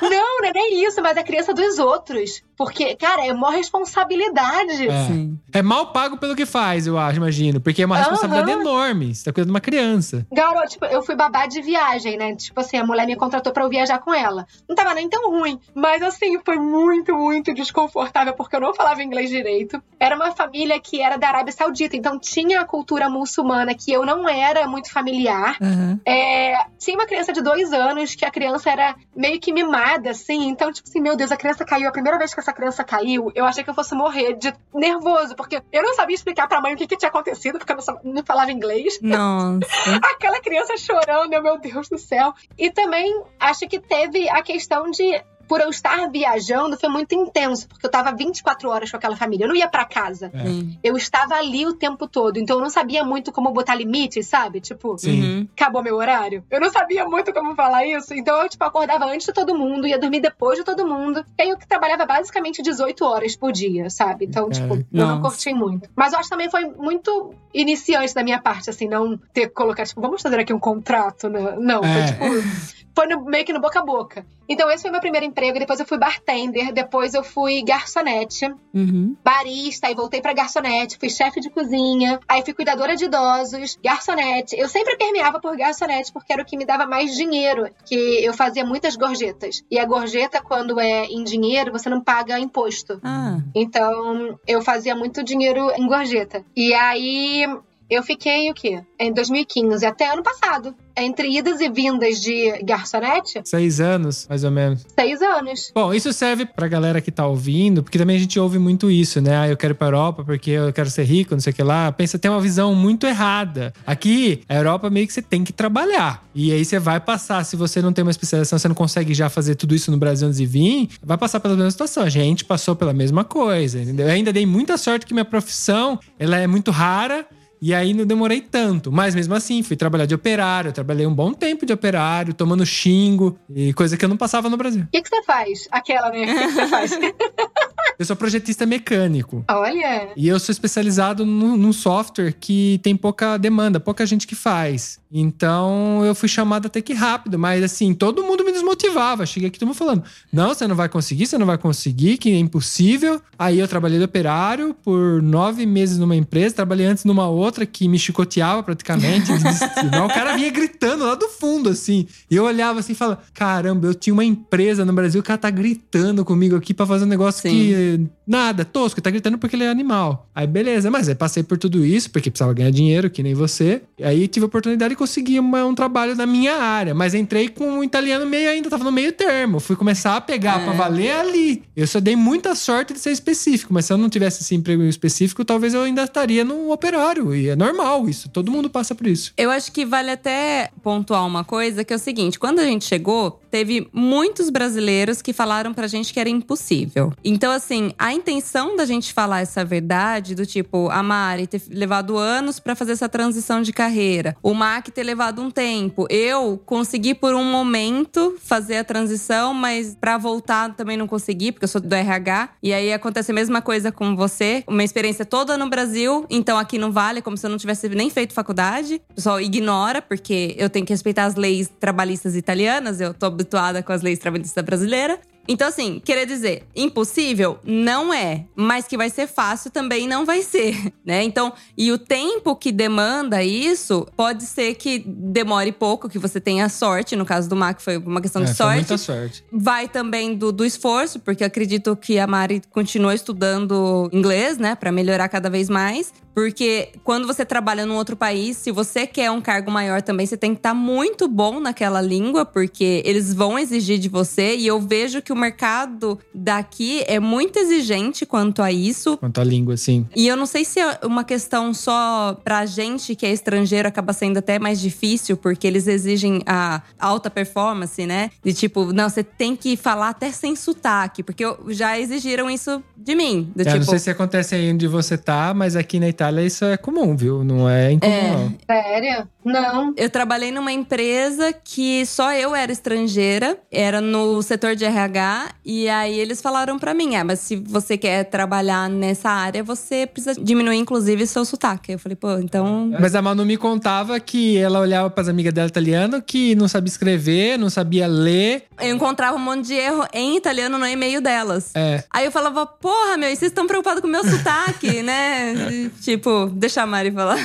Speaker 1: Não, não é nem isso, mas é criança dos outros. Porque, cara, é uma responsabilidade.
Speaker 3: É.
Speaker 2: Sim.
Speaker 3: É mal pago pelo que faz, eu acho, imagino. Porque é uma responsabilidade
Speaker 1: Aham.
Speaker 3: enorme. Você tá cuidando de uma criança.
Speaker 1: Garoto, tipo, eu fui babá de viagem, né? Tipo assim, a mulher me contratou pra eu viajar com ela. Não tava nem tão ruim, mas assim, foi muito, muito desconfortável porque eu não falava inglês direito. Era uma família que era da Arábia Saudita, então tinha a cultura muçulmana que eu não era muito familiar.
Speaker 2: Aham.
Speaker 1: É, tinha uma criança de dois anos que a criança era meio que mimada, assim. Então, tipo assim, meu Deus, a criança caiu. A primeira vez que essa criança caiu, eu achei que eu fosse morrer de nervoso, porque eu não sabia explicar pra mãe o que, que tinha acontecido, porque eu não, não falava inglês.
Speaker 2: Nossa. *laughs*
Speaker 1: Aquela criança chorando, eu, meu Deus do céu. E também acho que teve a questão de. Por eu estar viajando, foi muito intenso, porque eu tava 24 horas com aquela família. Eu não ia pra casa.
Speaker 3: É.
Speaker 1: Eu estava ali o tempo todo. Então eu não sabia muito como botar limites, sabe? Tipo,
Speaker 3: Sim.
Speaker 2: Uhum.
Speaker 1: acabou meu horário. Eu não sabia muito como falar isso. Então eu, tipo, acordava antes de todo mundo, ia dormir depois de todo mundo. E aí eu que trabalhava basicamente 18 horas por dia, sabe? Então,
Speaker 3: Cara,
Speaker 1: tipo, eu não curti muito. Mas eu acho que também foi muito iniciante da minha parte, assim, não ter colocado, tipo, vamos fazer aqui um contrato, né? Não, foi
Speaker 3: É.
Speaker 1: tipo. Foi no- meio que no boca a boca. Então, esse foi meu primeiro emprego. Depois eu fui bartender. Depois eu fui garçonete
Speaker 2: Uhum.
Speaker 1: barista, aí voltei pra garçonete, fui chefe de cozinha, aí fui cuidadora de idosos, garçonete. Eu sempre permeava por garçonete porque era o que me dava mais dinheiro, que eu fazia muitas gorjetas. E a gorjeta, quando é em dinheiro, você não paga imposto.
Speaker 2: Ah.
Speaker 1: Então, eu fazia muito dinheiro em gorjeta. E aí, eu fiquei o quê? Em 2015, até ano passado. Entre idas e vindas de garçonete,
Speaker 3: Seis anos, mais ou menos.
Speaker 1: seis anos.
Speaker 3: Bom, isso serve pra galera que tá ouvindo, porque também a gente ouve muito isso, né? Ah, eu quero ir pra Europa porque eu quero ser rico, não sei o que lá. Pensa, tem uma visão muito errada. Aqui, a Europa meio que você tem que trabalhar. E aí você vai passar, se você não tem uma especialização, você não consegue já fazer tudo isso no Brasil antes de vir, vai passar pela mesma situação. A gente passou pela mesma coisa, entendeu? Eu ainda dei muita sorte que minha profissão, ela é muito rara. E aí não demorei tanto. Mas mesmo assim, fui trabalhar de operário. Trabalhei um bom tempo de operário, tomando xingo. E coisa que eu não passava no Brasil.
Speaker 1: O que, que você faz? Aquela, né? O que, que você faz? *laughs*
Speaker 3: Eu sou projetista mecânico.
Speaker 1: Olha.
Speaker 3: E eu sou especializado num, num software que tem pouca demanda, pouca gente que faz. Então eu fui chamado até que rápido, mas assim, todo mundo me desmotivava. Cheguei aqui todo mundo falando: não, você não vai conseguir, você não vai conseguir, que é impossível. Aí eu trabalhei de operário por nove meses numa empresa, trabalhei antes numa outra que me chicoteava praticamente. *laughs* O cara vinha gritando lá do fundo, assim. E eu olhava assim e falava: caramba, eu tinha uma empresa no Brasil, o cara tá gritando comigo aqui pra fazer um negócio
Speaker 2: Sim.
Speaker 3: que nada, tosco, tá gritando porque ele é animal. Aí beleza, mas aí passei por tudo isso, porque precisava ganhar dinheiro, que nem você. E aí tive a oportunidade de conseguir uma- um trabalho na minha área, mas entrei com um italiano meio ainda, tava no meio termo. Fui começar a pegar
Speaker 2: É.
Speaker 3: pra valer ali. Eu só dei muita sorte de ser específico, mas se eu não tivesse esse emprego específico, talvez eu ainda estaria no operário. E é normal isso, todo mundo passa por isso.
Speaker 2: Eu acho que vale até pontuar uma coisa, que é o seguinte: quando a gente chegou, teve muitos brasileiros que falaram pra gente que era impossível. Então, assim, a intenção da gente falar essa verdade, do tipo, a Mari ter levado anos pra fazer essa transição de carreira, o Mac ter levado um tempo, eu consegui por um momento fazer a transição, mas pra voltar também não consegui, porque eu sou do RH. E aí acontece a mesma coisa com você, uma experiência toda no Brasil, então aqui não vale, como se eu não tivesse nem feito faculdade. O pessoal ignora, porque eu tenho que respeitar as leis trabalhistas italianas, eu tô habituada com as leis trabalhistas brasileiras. Então, assim, querer dizer, impossível? Não é. Mas que vai ser fácil também não vai ser, *laughs* né? Então, e o tempo que demanda isso, pode ser que demore pouco, que você tenha sorte. No caso do Mac, foi uma questão
Speaker 3: É,
Speaker 2: de sorte.
Speaker 3: muita sorte.
Speaker 2: Vai também do, do esforço, porque acredito que a Mari continua estudando inglês, né, Pra melhorar cada vez mais. Porque quando você trabalha num outro país, se você quer um cargo maior também, você tem que estar muito bom naquela língua, porque eles vão exigir de você. E eu vejo que o mercado daqui é muito exigente quanto a isso.
Speaker 3: Quanto à língua, assim.
Speaker 2: E eu não sei se é uma questão só pra gente que é estrangeiro acaba sendo até mais difícil, porque eles exigem a alta performance, né? De tipo, não, você tem que falar até sem sotaque, porque já exigiram isso de mim. Do
Speaker 3: É,
Speaker 2: tipo,
Speaker 3: não sei se acontece aí onde você tá, mas aqui na Itália isso é comum, viu? Não é incomum,
Speaker 2: É.
Speaker 3: não.
Speaker 1: Sério? Não.
Speaker 2: Eu trabalhei numa empresa que só eu era estrangeira, era no setor de RH, e aí eles falaram pra mim: ah, mas se você quer trabalhar nessa área, você precisa diminuir, inclusive, seu sotaque. Eu falei, pô, então.
Speaker 3: Mas a Manu me contava que ela olhava pras amigas dela italiano que não sabia escrever, não sabia ler.
Speaker 2: Eu encontrava um monte de erro em italiano no e-mail delas.
Speaker 3: É.
Speaker 2: Aí eu falava, porra, meu, e vocês estão preocupados com o meu sotaque, *laughs* né? Tipo, deixa a Mari falar.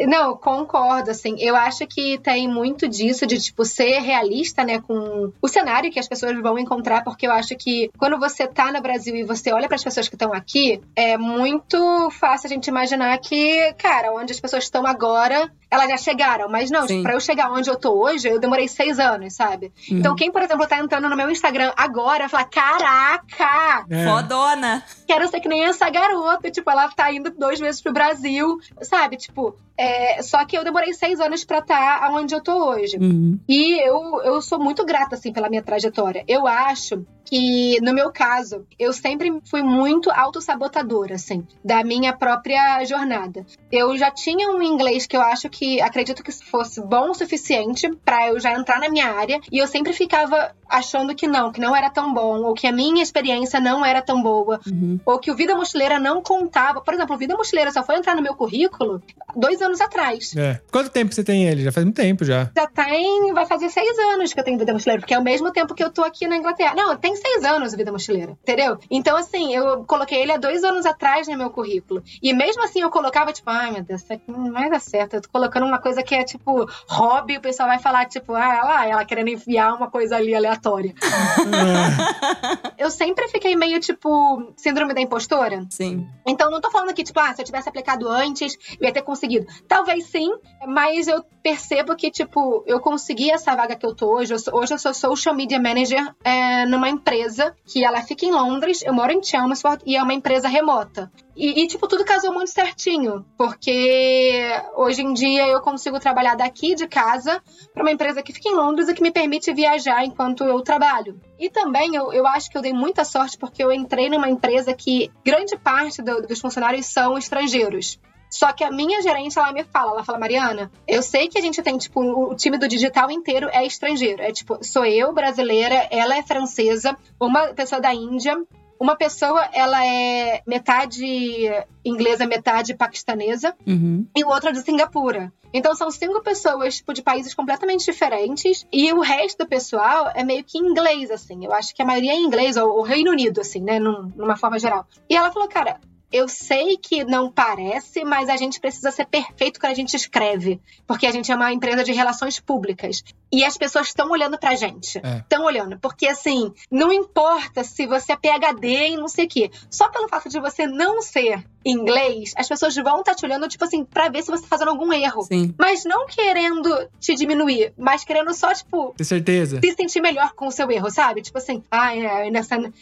Speaker 1: Não, concordo, assim. Eu acho que tem muito disso, de, tipo, ser realista, né, com o cenário que as pessoas vão encontrar, porque eu acho que quando você tá no Brasil e você olha para as pessoas que estão aqui, é muito fácil a gente imaginar que, cara, onde as pessoas estão agora, elas já chegaram. Mas não, pra eu chegar onde eu tô hoje, eu demorei seis anos, sabe?
Speaker 2: Uhum.
Speaker 1: Então, quem, por exemplo, tá entrando no meu Instagram agora, fala: caraca!
Speaker 3: É.
Speaker 2: Fodona.
Speaker 1: quero ser que nem essa garota. Tipo, ela tá indo dois meses pro Brasil, sabe? Tipo, é, só que eu demorei seis anos pra estar onde eu tô hoje.
Speaker 2: Uhum.
Speaker 1: E eu, eu sou muito grata, assim, pela minha trajetória. Eu acho que, no meu caso, eu sempre fui muito autossabotadora, assim, da minha própria jornada. Eu já tinha um inglês que eu acho que, acredito que fosse bom o suficiente pra eu já entrar na minha área, e eu sempre ficava achando que não, que não era tão bom, ou que a minha experiência não era tão boa,
Speaker 2: Uhum.
Speaker 1: ou que o Vida Mochileira não contava. Por exemplo, o Vida Mochileira só foi entrar no meu currículo dois anos atrás.
Speaker 3: É. Quanto tempo você tem ele? Já faz muito tempo já.
Speaker 1: Já tem. Vai fazer seis anos que eu tenho Vida Mochileira, porque é o mesmo tempo que eu tô aqui na Inglaterra. Não, tem seis anos Vida Mochileira, entendeu? Então, assim, eu coloquei ele há dois anos atrás no meu currículo. E mesmo assim eu colocava, tipo, ai meu Deus, isso aqui não vai dar certo. Eu tô colocando uma coisa que é, tipo, hobby, o pessoal vai falar, tipo, ah, lá, ela querendo enfiar uma coisa ali aleatória. *laughs* eu sempre fiquei meio, tipo, síndrome da impostora.
Speaker 2: Sim.
Speaker 1: Então, não tô falando aqui, tipo, ah, se eu tivesse aplicado antes, eu ia ter conseguido. Talvez sim, mas eu percebo que, tipo, eu consegui essa vaga que eu tô hoje. Eu sou- hoje eu sou social media manager é, numa empresa que ela fica em Londres, eu moro em Chelmsford e é uma empresa remota. E, e, tipo, tudo casou muito certinho, porque hoje em dia eu consigo trabalhar daqui de casa para uma empresa que fica em Londres e que me permite viajar enquanto eu trabalho. E também eu, eu acho que eu dei muita sorte porque eu entrei numa empresa que grande parte do- dos funcionários são estrangeiros. Só que a minha gerente, ela me fala, ela fala, Mariana, eu sei que a gente tem, tipo, o time do digital inteiro é estrangeiro. É tipo, sou eu, brasileira, ela é francesa, uma pessoa da Índia, uma pessoa, ela é metade inglesa, metade paquistanesa,
Speaker 2: Uhum.
Speaker 1: e o outro é de Singapura. Então são cinco pessoas tipo, de países completamente diferentes e o resto do pessoal é meio que inglês, assim. Eu acho que a maioria é inglês, ou o Reino Unido, assim, né? Num- numa forma geral. E ela falou, cara. Eu sei que não parece, mas a gente precisa ser perfeito quando a gente escreve. Porque a gente é uma empresa de relações públicas. E as pessoas estão olhando pra gente.
Speaker 3: É.
Speaker 1: Estão olhando. Porque, assim, não importa se você é PHD em não sei o quê. Só pelo fato de você não ser inglês, as pessoas vão estar te olhando, tipo assim, pra ver se você tá fazendo algum erro.
Speaker 2: Sim.
Speaker 1: Mas não querendo te diminuir, mas querendo só, tipo,
Speaker 3: Tem certeza?
Speaker 1: se sentir melhor com o seu erro, sabe? Tipo assim, ah, eu, ainda,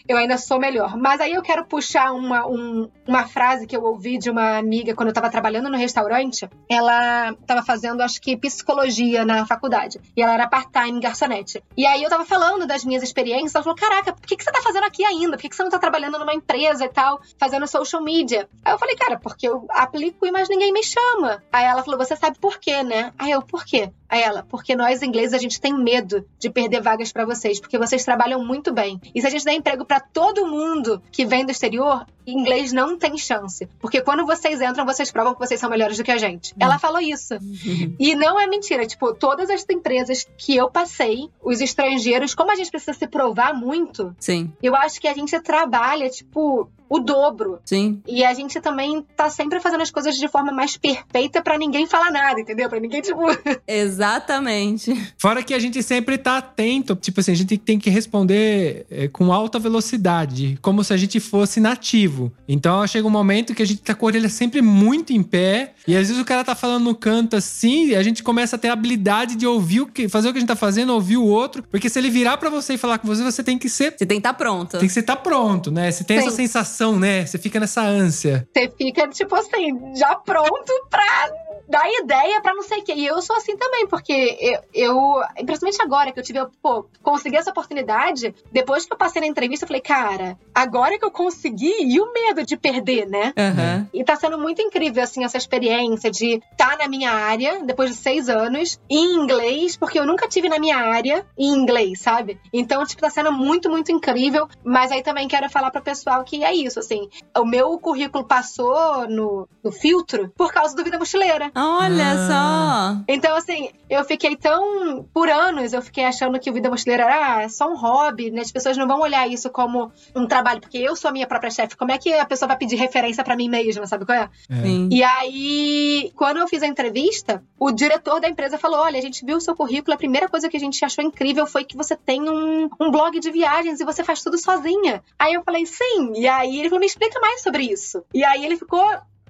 Speaker 1: eu ainda sou melhor. Mas aí eu quero puxar uma, um- uma frase que eu ouvi de uma amiga quando eu tava trabalhando no restaurante. Ela tava fazendo, acho que, psicologia na faculdade. E ela era part-time garçonete. E aí eu tava falando das minhas experiências. Ela falou: Caraca, por que, que você tá fazendo aqui ainda? Por que, que você não tá trabalhando numa empresa e tal, fazendo social media? Aí eu falei, cara, porque eu aplico e mais ninguém me chama. Aí ela falou: Você sabe por quê, né? Aí eu, por quê? Aí ela, porque nós ingleses a gente tem medo de perder vagas pra vocês, porque vocês trabalham muito bem. E se a gente der emprego pra todo mundo que vem do exterior, inglês não tem chance. Porque quando vocês entram, vocês provam que vocês são melhores do que a gente. Ela falou isso. E não é mentira, tipo, todas as empresas que eu passei, os estrangeiros, como a gente precisa se provar muito,
Speaker 2: Sim.
Speaker 1: eu acho que a gente trabalha, tipo, o dobro.
Speaker 2: Sim.
Speaker 1: E a gente também tá sempre fazendo as coisas de forma mais perfeita pra ninguém falar nada, entendeu? Pra ninguém, tipo. *laughs*
Speaker 2: Exatamente. *laughs*
Speaker 3: Fora que a gente sempre tá atento, tipo assim, a gente tem que responder é, com alta velocidade, como se a gente fosse nativo. Então chega um momento que a gente tá com a orelha sempre muito em pé, e às vezes o cara tá falando no canto assim, e a gente começa a ter a habilidade de ouvir o que, fazer o que a gente tá fazendo, ouvir o outro, porque se ele virar pra você e falar com você, você tem que ser
Speaker 2: Você tem que estar pronta.
Speaker 3: tem que estar pronto, né? Você tem
Speaker 1: Sim.
Speaker 3: essa sensação, né? Você fica nessa ânsia.
Speaker 1: Você fica, tipo assim, já pronto pra dar ideia pra não sei o quê. E eu sou assim também, porque eu, eu principalmente agora que eu tive, pô, consegui essa oportunidade, depois que eu passei na entrevista, eu falei, cara, agora que eu consegui, e o medo de perder, né?
Speaker 2: Aham.
Speaker 1: E tá sendo muito incrível, assim, essa experiência de estar na minha área, depois de seis anos, em inglês, porque eu nunca tive na minha área em inglês, sabe? Então, tipo, tá sendo muito, muito incrível. Mas aí também quero falar pro pessoal que é isso, assim. O meu currículo passou no, no filtro por causa do Vida Mochileira.
Speaker 2: Olha
Speaker 3: Ah.
Speaker 2: só.
Speaker 1: Então, assim, eu fiquei tão. Por anos, eu fiquei achando que o Vida Mochileira era ah, só um hobby, né? As pessoas não vão olhar isso como um trabalho, porque eu sou a minha própria chefe. Como é que a pessoa vai pedir referência pra mim mesma, sabe qual é?
Speaker 3: É.
Speaker 2: Sim.
Speaker 1: E aí, quando eu fiz a entrevista, o diretor da empresa falou: Olha, a gente viu o seu currículo, a primeira coisa que a gente achou incrível foi que você tem um, um blog de viagens e você faz tudo sozinha. Aí eu falei: Sim. E aí ele falou: Me explica mais sobre isso. E aí ele ficou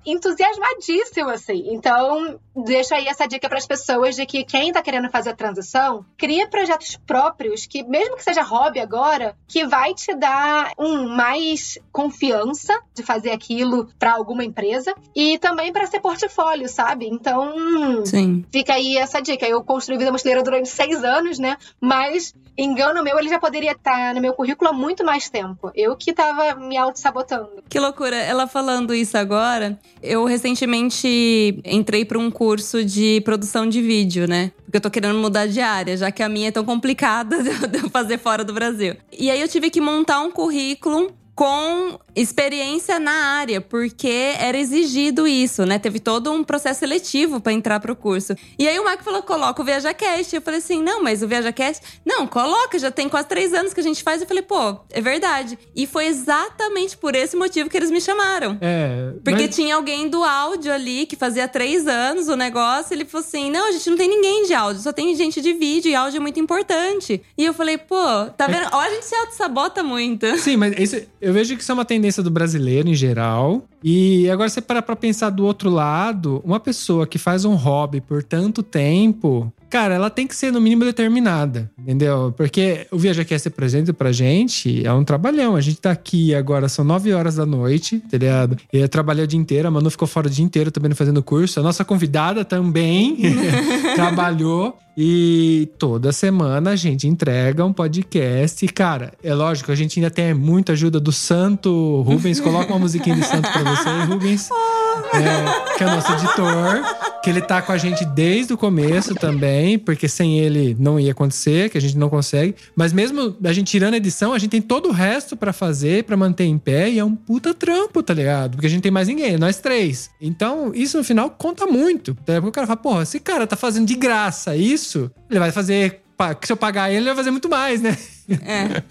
Speaker 1: entusiasmadíssimo, assim. Então, deixo aí essa dica para as pessoas de que quem tá querendo fazer a transição, cria projetos próprios que, mesmo que seja hobby agora, que vai te dar um mais confiança de fazer aquilo para alguma empresa e também para ser portfólio, sabe? Então,
Speaker 2: Sim.
Speaker 1: fica aí essa dica. Eu construí vida mochileira durante seis anos, né? Mas, engano meu, ele já poderia estar no meu currículo há muito mais tempo. Eu que tava me auto-sabotando.
Speaker 2: Que loucura. Ela falando isso agora, eu recentemente entrei para um curso de produção de vídeo, né? Porque eu tô querendo mudar de área, já que a minha é tão complicada *laughs* de eu- fazer fora do Brasil. E aí eu tive que montar um currículo com experiência na área, porque era exigido isso, né? Teve todo um processo seletivo para entrar pro curso. E aí o Marco falou: coloca o ViajaCast. Eu falei assim: não, mas o ViajaCast. Não, coloca, já tem quase três anos que a gente faz. Eu falei: pô, é verdade. E foi exatamente por esse motivo que eles me chamaram.
Speaker 3: É,
Speaker 2: Porque
Speaker 3: mas-
Speaker 2: tinha alguém do áudio ali que fazia três anos o negócio. Ele falou assim: não, a gente não tem ninguém de áudio, só tem gente de vídeo e áudio é muito importante. E eu falei: pô, tá vendo? Ó, a gente se auto-sabota muito.
Speaker 3: Sim, mas esse- eu vejo que isso é uma tendência do brasileiro em geral. E agora você para pra pensar do outro lado, uma pessoa que faz um hobby por tanto tempo, cara, ela tem que ser no mínimo determinada, entendeu? Porque o ViajaCast presente pra gente é um trabalhão. A gente tá aqui agora, são 9 horas da noite, tá ligado? Eu trabalhei o dia inteiro, a Manu ficou fora o dia inteiro também fazendo curso. A nossa convidada também *laughs* trabalhou. E toda semana a gente entrega um podcast. E, cara, é lógico, a gente ainda tem muita ajuda do Santo Rubens. Coloca uma musiquinha de Santo pra você, Rubens. *laughs* É, que é o nosso editor. Que ele tá com a gente desde o começo também, porque sem ele não ia acontecer, que a gente não consegue. Mas mesmo a gente tirando a edição, a gente tem todo o resto pra fazer, pra manter em pé. E é um puta trampo, tá ligado? Porque a gente tem mais ninguém, nós três. Então, isso no final conta muito. Tá? Porque o cara fala, porra, esse cara tá fazendo de graça isso, ele vai fazer. Se eu pagar ele, ele vai fazer muito mais, né?
Speaker 2: É,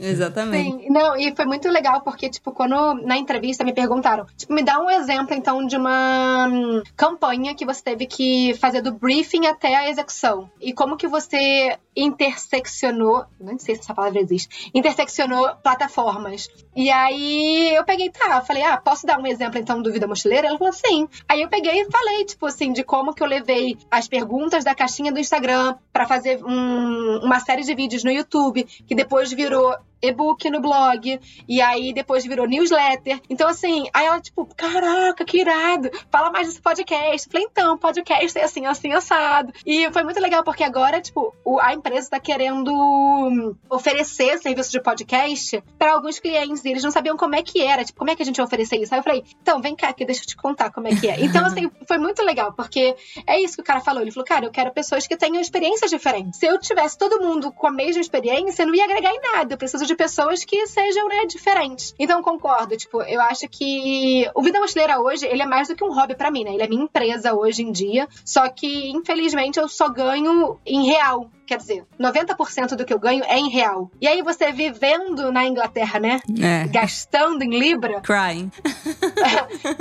Speaker 2: *laughs* exatamente.
Speaker 1: Sim, não, e foi muito legal porque, tipo, quando na entrevista me perguntaram, tipo, me dá um exemplo, então, de uma hum, campanha que você teve que fazer do briefing até a execução. E como que você interseccionou, não sei se essa palavra existe, interseccionou plataformas. E aí eu peguei, tá, falei, ah, posso dar um exemplo, então, do Vida Mochileira? Ela falou, sim. Aí eu peguei e falei, tipo assim, de como que eu levei as perguntas da caixinha do Instagram pra fazer um- uma série de vídeos no YouTube, que depois virou e-book no blog, e aí depois virou newsletter. Então, assim, aí ela, tipo, caraca, que irado, fala mais desse podcast. Eu falei, então, podcast é assim, assim, assado. E foi muito legal, porque agora, tipo, a empresa tá querendo hum, oferecer serviço de podcast para alguns clientes, e eles não sabiam como é que era, tipo, como é que a gente ia oferecer isso? Aí eu falei, então, vem cá, aqui, deixa eu te contar como é que é. Então, assim, *laughs* foi muito legal, porque é isso que o cara falou. Ele falou, cara, eu quero pessoas que tenham experiências diferentes. Se eu tivesse todo mundo com a mesma experiência, não ia agregar em nada. Eu preciso de pessoas que sejam, né, diferentes. Então, concordo. Tipo, eu acho que o Vida Mochileira hoje, ele é mais do que um hobby pra mim, né? Ele é minha empresa hoje em dia. Só que, infelizmente, eu só ganho em real. Quer dizer, 90% do que eu ganho é em real. E aí, você vivendo na Inglaterra, né?
Speaker 2: É.
Speaker 1: Gastando em Libra,
Speaker 2: Crying.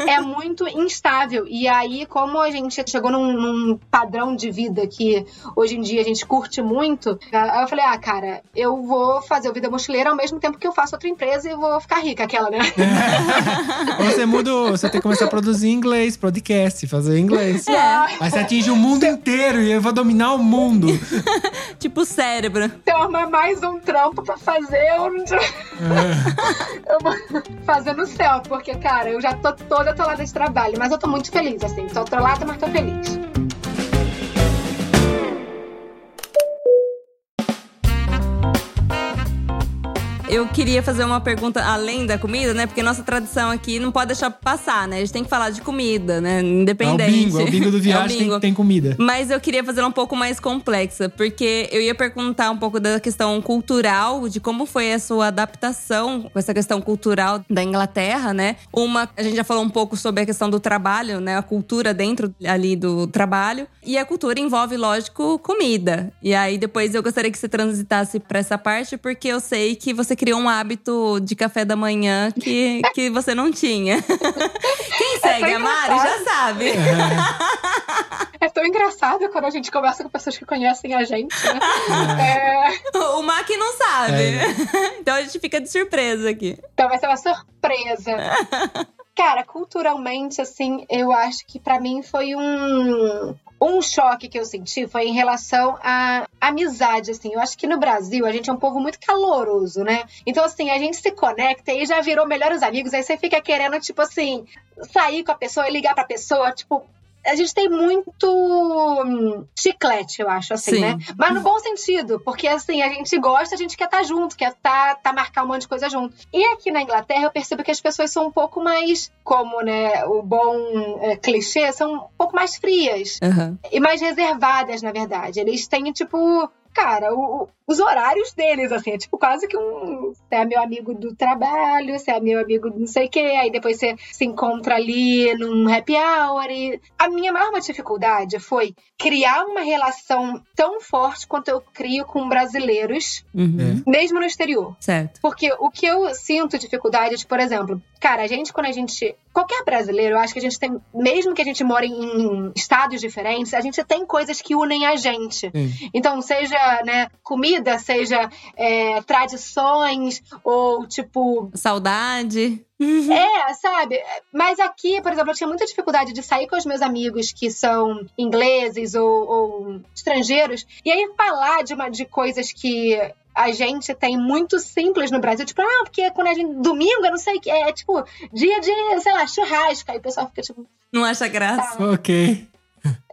Speaker 1: é muito instável. E aí, como a gente chegou num, num padrão de vida que hoje em dia a gente curte muito, aí eu falei, ah, cara, eu vou fazer o Vida Mochileira ao mesmo tempo que eu faço outra empresa e vou ficar rica, aquela, né?
Speaker 3: Ou você muda, você tem que começar a produzir inglês, podcast, fazer inglês.
Speaker 2: É.
Speaker 3: Aí você atinge o mundo inteiro e eu vou dominar o mundo. *laughs*
Speaker 2: Tipo cérebro.
Speaker 1: Então, arrumar mais um trampo pra fazer, eu não *laughs* Eu vou fazer no céu, porque, cara, eu já tô toda atolada de trabalho, mas eu tô muito feliz, assim. Tô atolada, mas tô feliz.
Speaker 2: Eu queria fazer uma pergunta além da comida, né? Porque nossa tradição aqui não pode deixar passar, né? A gente tem que falar de comida, né?
Speaker 3: É o
Speaker 2: Independente.
Speaker 3: bingo, é o bingo do *laughs*
Speaker 2: É
Speaker 3: viagem, tem,
Speaker 2: bingo.
Speaker 3: tem comida.
Speaker 2: Mas eu queria fazer um pouco mais complexa, porque eu ia perguntar um pouco da questão cultural, de como foi a sua adaptação com essa questão cultural da Inglaterra, né? Uma, a gente já falou um pouco sobre a questão do trabalho, né? A cultura dentro ali do trabalho. E a cultura envolve, lógico, comida. E aí depois eu gostaria que você transitasse pra essa parte, porque eu sei que você criou um hábito de café da manhã que, que você não tinha. *laughs* Quem segue a Mari já sabe.
Speaker 1: É tão engraçado quando a gente conversa com pessoas que conhecem a gente, né? *laughs* É,
Speaker 2: O Mac não sabe. *laughs* Então a gente fica de surpresa aqui.
Speaker 1: Então vai ser uma surpresa. Cara, culturalmente, assim, eu acho que pra mim foi um. Um choque que eu senti foi em relação à amizade, assim. Eu acho que no Brasil a gente é um povo muito caloroso, né? Então, assim, a gente se conecta e já virou melhores amigos. Aí você fica querendo, tipo assim, sair com a pessoa e ligar pra pessoa, tipo. A gente tem muito hum, chiclete, eu acho, assim,
Speaker 2: Sim.
Speaker 1: né? Mas no bom sentido, porque assim, a gente gosta, a gente quer estar junto, quer tá, tá marcar um monte de coisa junto. E aqui na Inglaterra eu percebo que as pessoas são um pouco mais, como, né, o bom é, clichê, são um pouco mais frias
Speaker 2: Aham.
Speaker 1: e mais reservadas, na verdade. Eles têm, tipo, cara, o- os horários deles, assim, é tipo quase que um. Você é meu amigo do trabalho, você é meu amigo do não sei o quê, aí depois você se encontra ali num happy hour. E... A minha maior dificuldade foi criar uma relação tão forte quanto eu crio com brasileiros,
Speaker 2: Uhum.
Speaker 1: mesmo no exterior.
Speaker 2: Certo.
Speaker 1: Porque o que eu sinto dificuldade, de, por exemplo, cara, a gente, quando a gente. Qualquer brasileiro, eu acho que a gente tem. Mesmo que a gente mora em estados diferentes, a gente tem coisas que unem a gente.
Speaker 3: Sim.
Speaker 1: Então, seja, né, comida, seja é, tradições, ou tipo.
Speaker 2: Saudade.
Speaker 1: É, sabe? Mas aqui, por exemplo, eu tinha muita dificuldade de sair com os meus amigos que são ingleses ou, ou estrangeiros, e aí falar de, uma, de coisas que a gente tem muito simples no Brasil, tipo, ah, porque quando a gente. Domingo, eu não sei o que, é tipo, dia de, sei lá, churrasco. Aí o pessoal fica tipo.
Speaker 2: Não acha graça?
Speaker 3: Ok.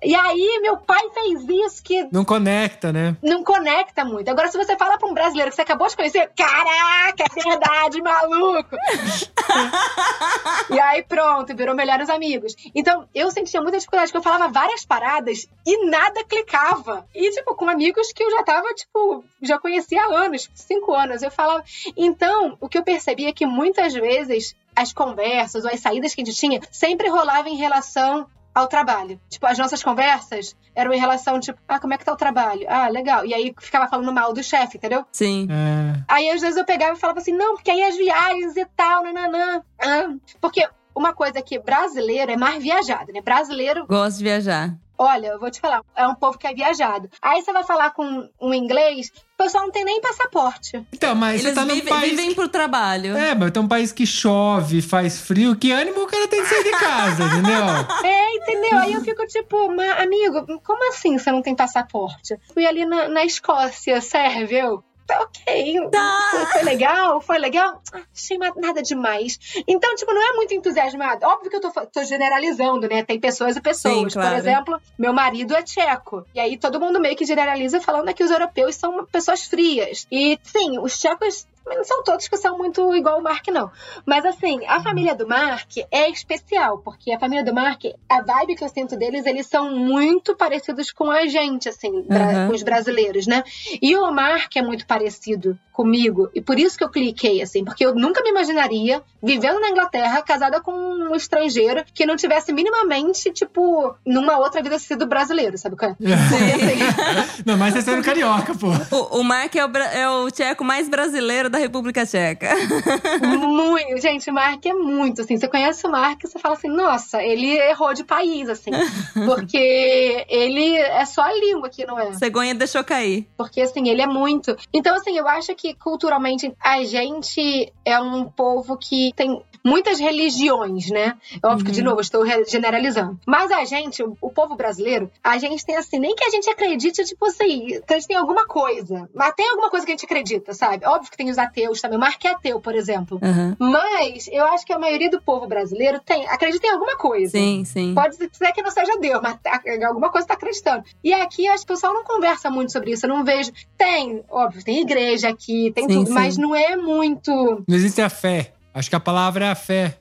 Speaker 1: E aí, meu pai fez isso que
Speaker 3: Não conecta, né?
Speaker 1: não conecta muito. Agora, se você fala pra um brasileiro que você acabou de conhecer, caraca, é verdade, maluco! *laughs* e aí, pronto, virou melhores amigos. Então, eu sentia muita dificuldade, porque eu falava várias paradas e nada clicava. E, tipo, com amigos que eu já tava, tipo, já conhecia há anos, cinco anos. Eu falava. Então, o que eu percebi é que muitas vezes as conversas ou as saídas que a gente tinha sempre rolavam em relação ao trabalho. Tipo, as nossas conversas eram em relação, tipo, ah, como é que tá o trabalho? Ah, legal. E aí ficava falando mal do chefe, entendeu?
Speaker 2: Sim.
Speaker 3: É.
Speaker 1: Aí às vezes eu pegava e falava assim, não, porque aí as viagens e tal, nananã. Ah, porque uma coisa que brasileiro é mais viajado, né? Brasileiro,
Speaker 2: Gosto de viajar.
Speaker 1: olha, eu vou te falar, é um povo que é viajado. Aí você vai falar com um inglês, o pessoal não tem nem passaporte.
Speaker 3: Então, mas
Speaker 2: Eles
Speaker 3: você tá num
Speaker 2: vivem,
Speaker 3: país.
Speaker 2: vivem pro trabalho.
Speaker 3: É, mas tem um país que chove, faz frio, que ânimo o cara tem de sair de casa, entendeu? *laughs*
Speaker 1: É, entendeu? Aí eu fico tipo, mas, amigo, como assim você não tem passaporte? Fui ali na, na Escócia, serve? Eu, tá ok.
Speaker 2: Tá.
Speaker 1: Foi, legal? Foi legal? Ah, Achei nada demais. Então, tipo, não é muito entusiasmado. Óbvio que eu tô, tô generalizando, né? Tem pessoas e pessoas.
Speaker 2: Sim, claro.
Speaker 1: Por exemplo, meu marido é tcheco. E aí todo mundo meio que generaliza falando que os europeus são pessoas frias. E sim, os tchecos não são todos que são muito igual o Mark, não. Mas assim, a família do Mark é especial, porque a família do Mark, a vibe que eu sinto deles, eles são muito parecidos com a gente, assim,
Speaker 2: Aham.
Speaker 1: com os brasileiros, né? E o Mark é muito parecido comigo, e por isso que eu cliquei, assim, porque eu nunca me imaginaria vivendo na Inglaterra, casada com um estrangeiro que não tivesse minimamente, tipo, numa outra vida sido brasileiro, sabe qual é? *laughs*
Speaker 3: Não, mas você sendo *laughs* carioca, pô.
Speaker 2: O, o Mark é o, é o tcheco mais brasileiro da República Tcheca. *laughs*
Speaker 1: Muito, gente, o Mark é muito, assim, você conhece o Mark, você fala assim, nossa, ele errou de país, assim, *laughs* porque ele é só a língua que não é,
Speaker 2: Cegonha deixou cair.
Speaker 1: porque, assim, ele é muito. Então, assim, eu acho que culturalmente a gente é um povo que tem muitas religiões, né? Óbvio que, de novo, estou generalizando. Mas a gente, o, o povo brasileiro, a gente tem, assim, nem que a gente acredite, tipo assim, que a gente tem alguma coisa, mas tem alguma coisa que a gente acredita, sabe? Óbvio que tem os ateus também, o Mark é ateu, por exemplo.
Speaker 2: Aham.
Speaker 1: Mas eu acho que a maioria do povo brasileiro tem, acredita em alguma coisa.
Speaker 2: Sim, sim.
Speaker 1: Pode dizer que não seja Deus, mas tá- alguma coisa tá acreditando. E aqui acho que o pessoal não conversa muito sobre isso. Eu não vejo. Tem, óbvio, tem igreja aqui, tem
Speaker 2: Sim,
Speaker 1: tudo,
Speaker 2: sim.
Speaker 1: mas não é muito.
Speaker 3: Não existe a fé. Acho que a palavra é a fé.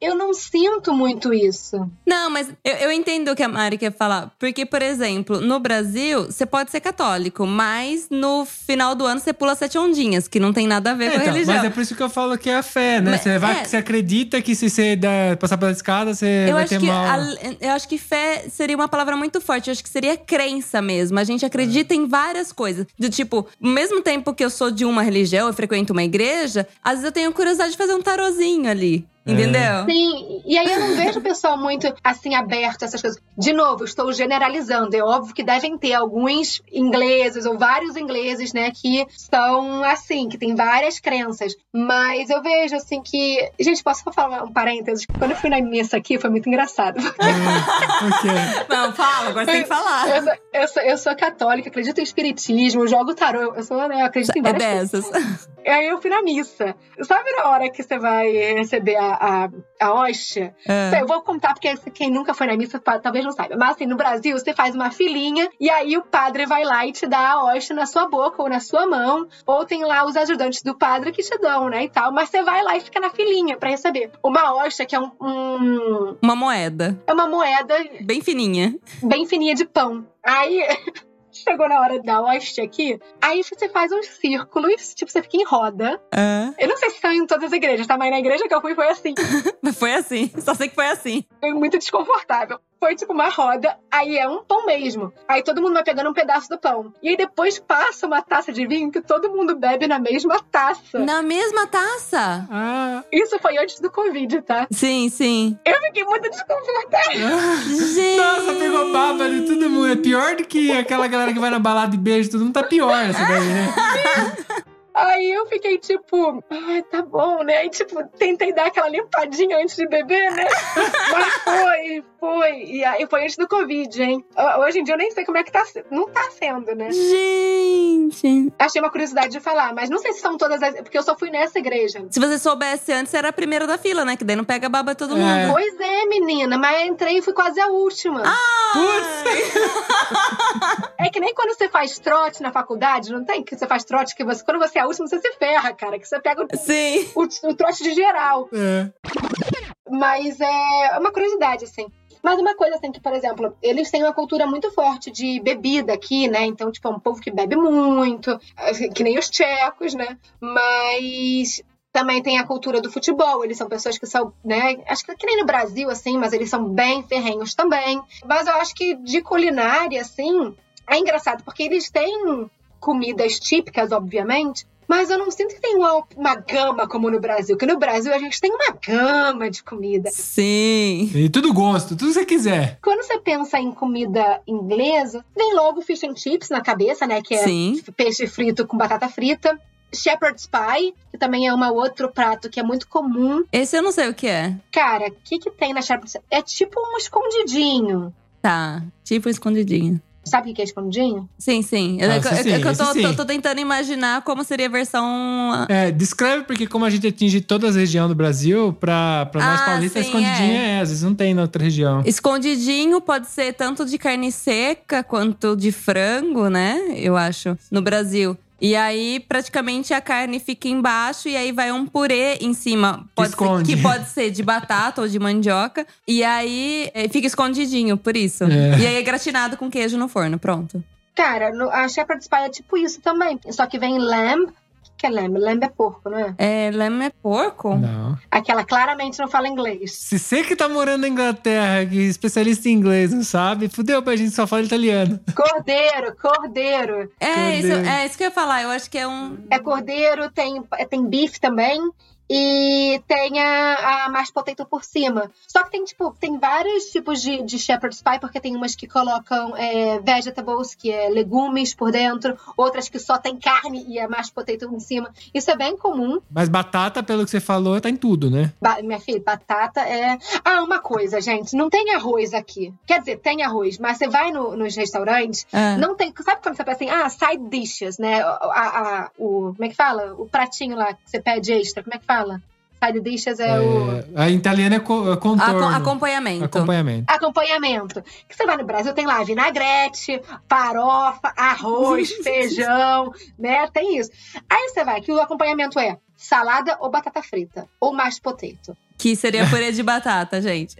Speaker 1: Eu não sinto muito isso.
Speaker 2: Não, mas eu, eu entendo o que a Mari quer falar. Porque, por exemplo, no Brasil, você pode ser católico, mas no final do ano você pula sete ondinhas, que não tem nada a ver
Speaker 3: É,
Speaker 2: com a
Speaker 3: então,
Speaker 2: religião.
Speaker 3: mas é por isso que eu falo que é a fé, né?
Speaker 2: Mas-
Speaker 3: Você, vai,
Speaker 2: é.
Speaker 3: você acredita que se você der- passar pela escada, você
Speaker 2: Eu
Speaker 3: vai
Speaker 2: acho,
Speaker 3: ter
Speaker 2: que
Speaker 3: mal.
Speaker 2: a- eu acho que fé seria uma palavra muito forte. Eu acho que seria crença mesmo. A gente acredita em várias coisas. Do tipo, ao mesmo tempo que eu sou de uma religião, eu frequento uma igreja, às vezes eu tenho curiosidade de fazer um tarozinho ali.
Speaker 3: É.
Speaker 2: Entendeu?
Speaker 1: Sim, e aí eu não vejo o pessoal muito assim aberto a essas coisas. De novo, estou generalizando. É óbvio que devem ter alguns ingleses ou vários ingleses, né, que são assim, que tem várias crenças. Mas eu vejo assim que. Gente, posso só falar um parênteses? Quando eu fui na missa aqui, foi muito engraçado. *laughs*
Speaker 3: Por quê?
Speaker 2: Não, fala, agora tem que falar.
Speaker 1: Eu sou, eu, sou, eu sou católica, acredito em espiritismo, jogo tarô, eu sou, né, eu acredito em
Speaker 2: É
Speaker 1: várias
Speaker 2: dessas.
Speaker 1: E aí eu fui na missa. Sabe na hora que você vai receber a, a, a hóstia?
Speaker 2: É.
Speaker 1: Eu vou contar, porque quem nunca foi na missa talvez não saiba. Mas assim, no Brasil, você faz uma filinha e aí o padre vai lá e te dá a hóstia na sua boca ou na sua mão. Ou tem lá os ajudantes do padre que te dão, né, e tal. Mas você vai lá e fica na filinha pra receber. Uma hóstia, que é um... um-
Speaker 2: Uma moeda.
Speaker 1: é uma moeda
Speaker 2: Bem fininha.
Speaker 1: bem fininha de pão. Aí... Chegou na hora da hóstia aqui, aí você faz uns círculos, tipo, você fica em roda.
Speaker 2: É.
Speaker 1: Eu não sei se são em todas as igrejas, tá? Mas na igreja que eu fui foi assim. *laughs*
Speaker 2: Foi assim. Só sei que foi assim.
Speaker 1: Foi muito desconfortável. Foi tipo uma roda, aí é um pão mesmo. Aí todo mundo vai pegando um pedaço do pão. E aí depois passa uma taça de vinho que todo mundo bebe na mesma taça.
Speaker 2: Na mesma taça?
Speaker 3: Ah,
Speaker 1: Isso foi antes do Covid, tá?
Speaker 2: Sim, sim.
Speaker 1: Eu fiquei muito desconfortável.
Speaker 2: Gente.
Speaker 3: nossa, pegou baba de todo mundo. É pior do que aquela galera que vai na balada e beija todo mundo. Tá pior essa daí, né? *laughs*
Speaker 1: Aí eu fiquei tipo, ai, tá bom, né? Aí, tipo, tentei dar aquela limpadinha antes de beber, né? *laughs* Mas foi, foi. E aí foi antes do Covid, hein? Hoje em dia eu nem sei como é que tá sendo. Não tá sendo, né?
Speaker 2: Gente.
Speaker 1: Achei uma curiosidade de falar, mas não sei se são todas as. Porque eu só fui nessa igreja.
Speaker 2: Se você soubesse antes, era a primeira da fila, né? Que daí não pega baba todo
Speaker 3: É.
Speaker 2: mundo.
Speaker 1: Pois é, menina, mas eu entrei e fui quase a última. *laughs* É que nem quando você faz trote na faculdade, não tem? Que você faz trote que você. Quando você é a última, você se ferra, cara. Que você pega o,
Speaker 2: Sim.
Speaker 1: o, o trote de geral.
Speaker 3: É.
Speaker 1: Mas é uma curiosidade, assim. Mas uma coisa, assim, que, por exemplo, eles têm uma cultura muito forte de bebida aqui, né? Então, tipo, é um povo que bebe muito, assim, que nem os tchecos, né? Mas também tem a cultura do futebol. Eles são pessoas que são, né? Acho que que nem no Brasil, assim, mas eles são bem ferrenhos também. Mas eu acho que de culinária, assim, é engraçado, porque eles têm comidas típicas, obviamente. Mas eu não sinto que tem uma, uma gama como no Brasil. Que no Brasil a gente tem uma gama de comida.
Speaker 2: Sim.
Speaker 3: E tudo gosto, tudo que você quiser.
Speaker 1: Quando você pensa em comida inglesa, vem logo fish and chips na cabeça, né? Que é
Speaker 2: Sim.
Speaker 1: peixe frito com batata frita. Shepherd's pie, que também é um outro prato que é muito comum.
Speaker 2: Esse eu não sei o que é.
Speaker 1: Cara, o que que tem na Shepherd's É tipo um escondidinho.
Speaker 2: Tá. Tipo escondidinho.
Speaker 1: Sabe o que é escondidinho?
Speaker 2: Sim, sim. Eu,
Speaker 3: Ah,
Speaker 2: é é
Speaker 3: sim,
Speaker 2: que eu tô,
Speaker 3: sim.
Speaker 2: tô- tô tentando imaginar como seria a versão.
Speaker 3: É, descreve porque como a gente atinge todas as regiões do Brasil, pra, pra nós
Speaker 2: Ah,
Speaker 3: paulistas,
Speaker 2: sim,
Speaker 3: escondidinha é. às vezes não tem na outra região.
Speaker 2: Escondidinho pode ser tanto de carne seca quanto de frango, né? Eu acho. No Brasil. E aí, praticamente, a carne fica embaixo e aí vai um purê em cima. Pode ser,
Speaker 3: Esconde.
Speaker 2: que pode ser de batata ou de mandioca. E aí, eh, fica escondidinho, por isso.
Speaker 3: É.
Speaker 2: E aí, é gratinado com queijo no forno, pronto.
Speaker 1: Cara, no- a Shepherd's pie é tipo isso também. Só que vem lamb. Que é lamb? Lamb é porco, não é?
Speaker 2: É, leme é porco?
Speaker 3: Não.
Speaker 1: Aquela claramente não fala inglês.
Speaker 3: Se você que tá morando na Inglaterra, que é especialista em inglês, não sabe, fudeu pra gente só fala italiano.
Speaker 1: Cordeiro, cordeiro.
Speaker 2: É isso,
Speaker 3: Cordeiro.
Speaker 2: é isso que eu ia falar. Eu acho que é um.
Speaker 1: É cordeiro, tem, tem bife também. E tem a, a mashed potato por cima. Só que tem, tipo, tem vários tipos de, de shepherd's pie, porque tem umas que colocam é, vegetables, que é legumes por dentro, outras que só tem carne e a mashed potato em cima. Isso é bem comum.
Speaker 3: Mas batata, pelo que você falou, tá em tudo, né?
Speaker 1: Ba- minha filha, batata é. Ah, uma coisa, gente, não tem arroz aqui. Quer dizer, tem arroz, mas você vai no- nos restaurantes,
Speaker 2: Ah.
Speaker 1: não tem. Sabe quando você pensa assim, ah, side dishes, né? A, a- o, como é que fala? O pratinho lá que você pede extra, como é que fala? Side dishes é, o.
Speaker 3: É, a italiana é, co- é
Speaker 2: Aco-
Speaker 3: contorno.
Speaker 2: acompanhamento.
Speaker 3: Acompanhamento.
Speaker 1: Acompanhamento. Que você vai no Brasil, tem lá vinagrete, farofa, arroz, feijão, né? Tem isso. Aí você vai, que o acompanhamento é salada ou batata frita, ou mashed potato.
Speaker 2: Que seria purê de batata, gente.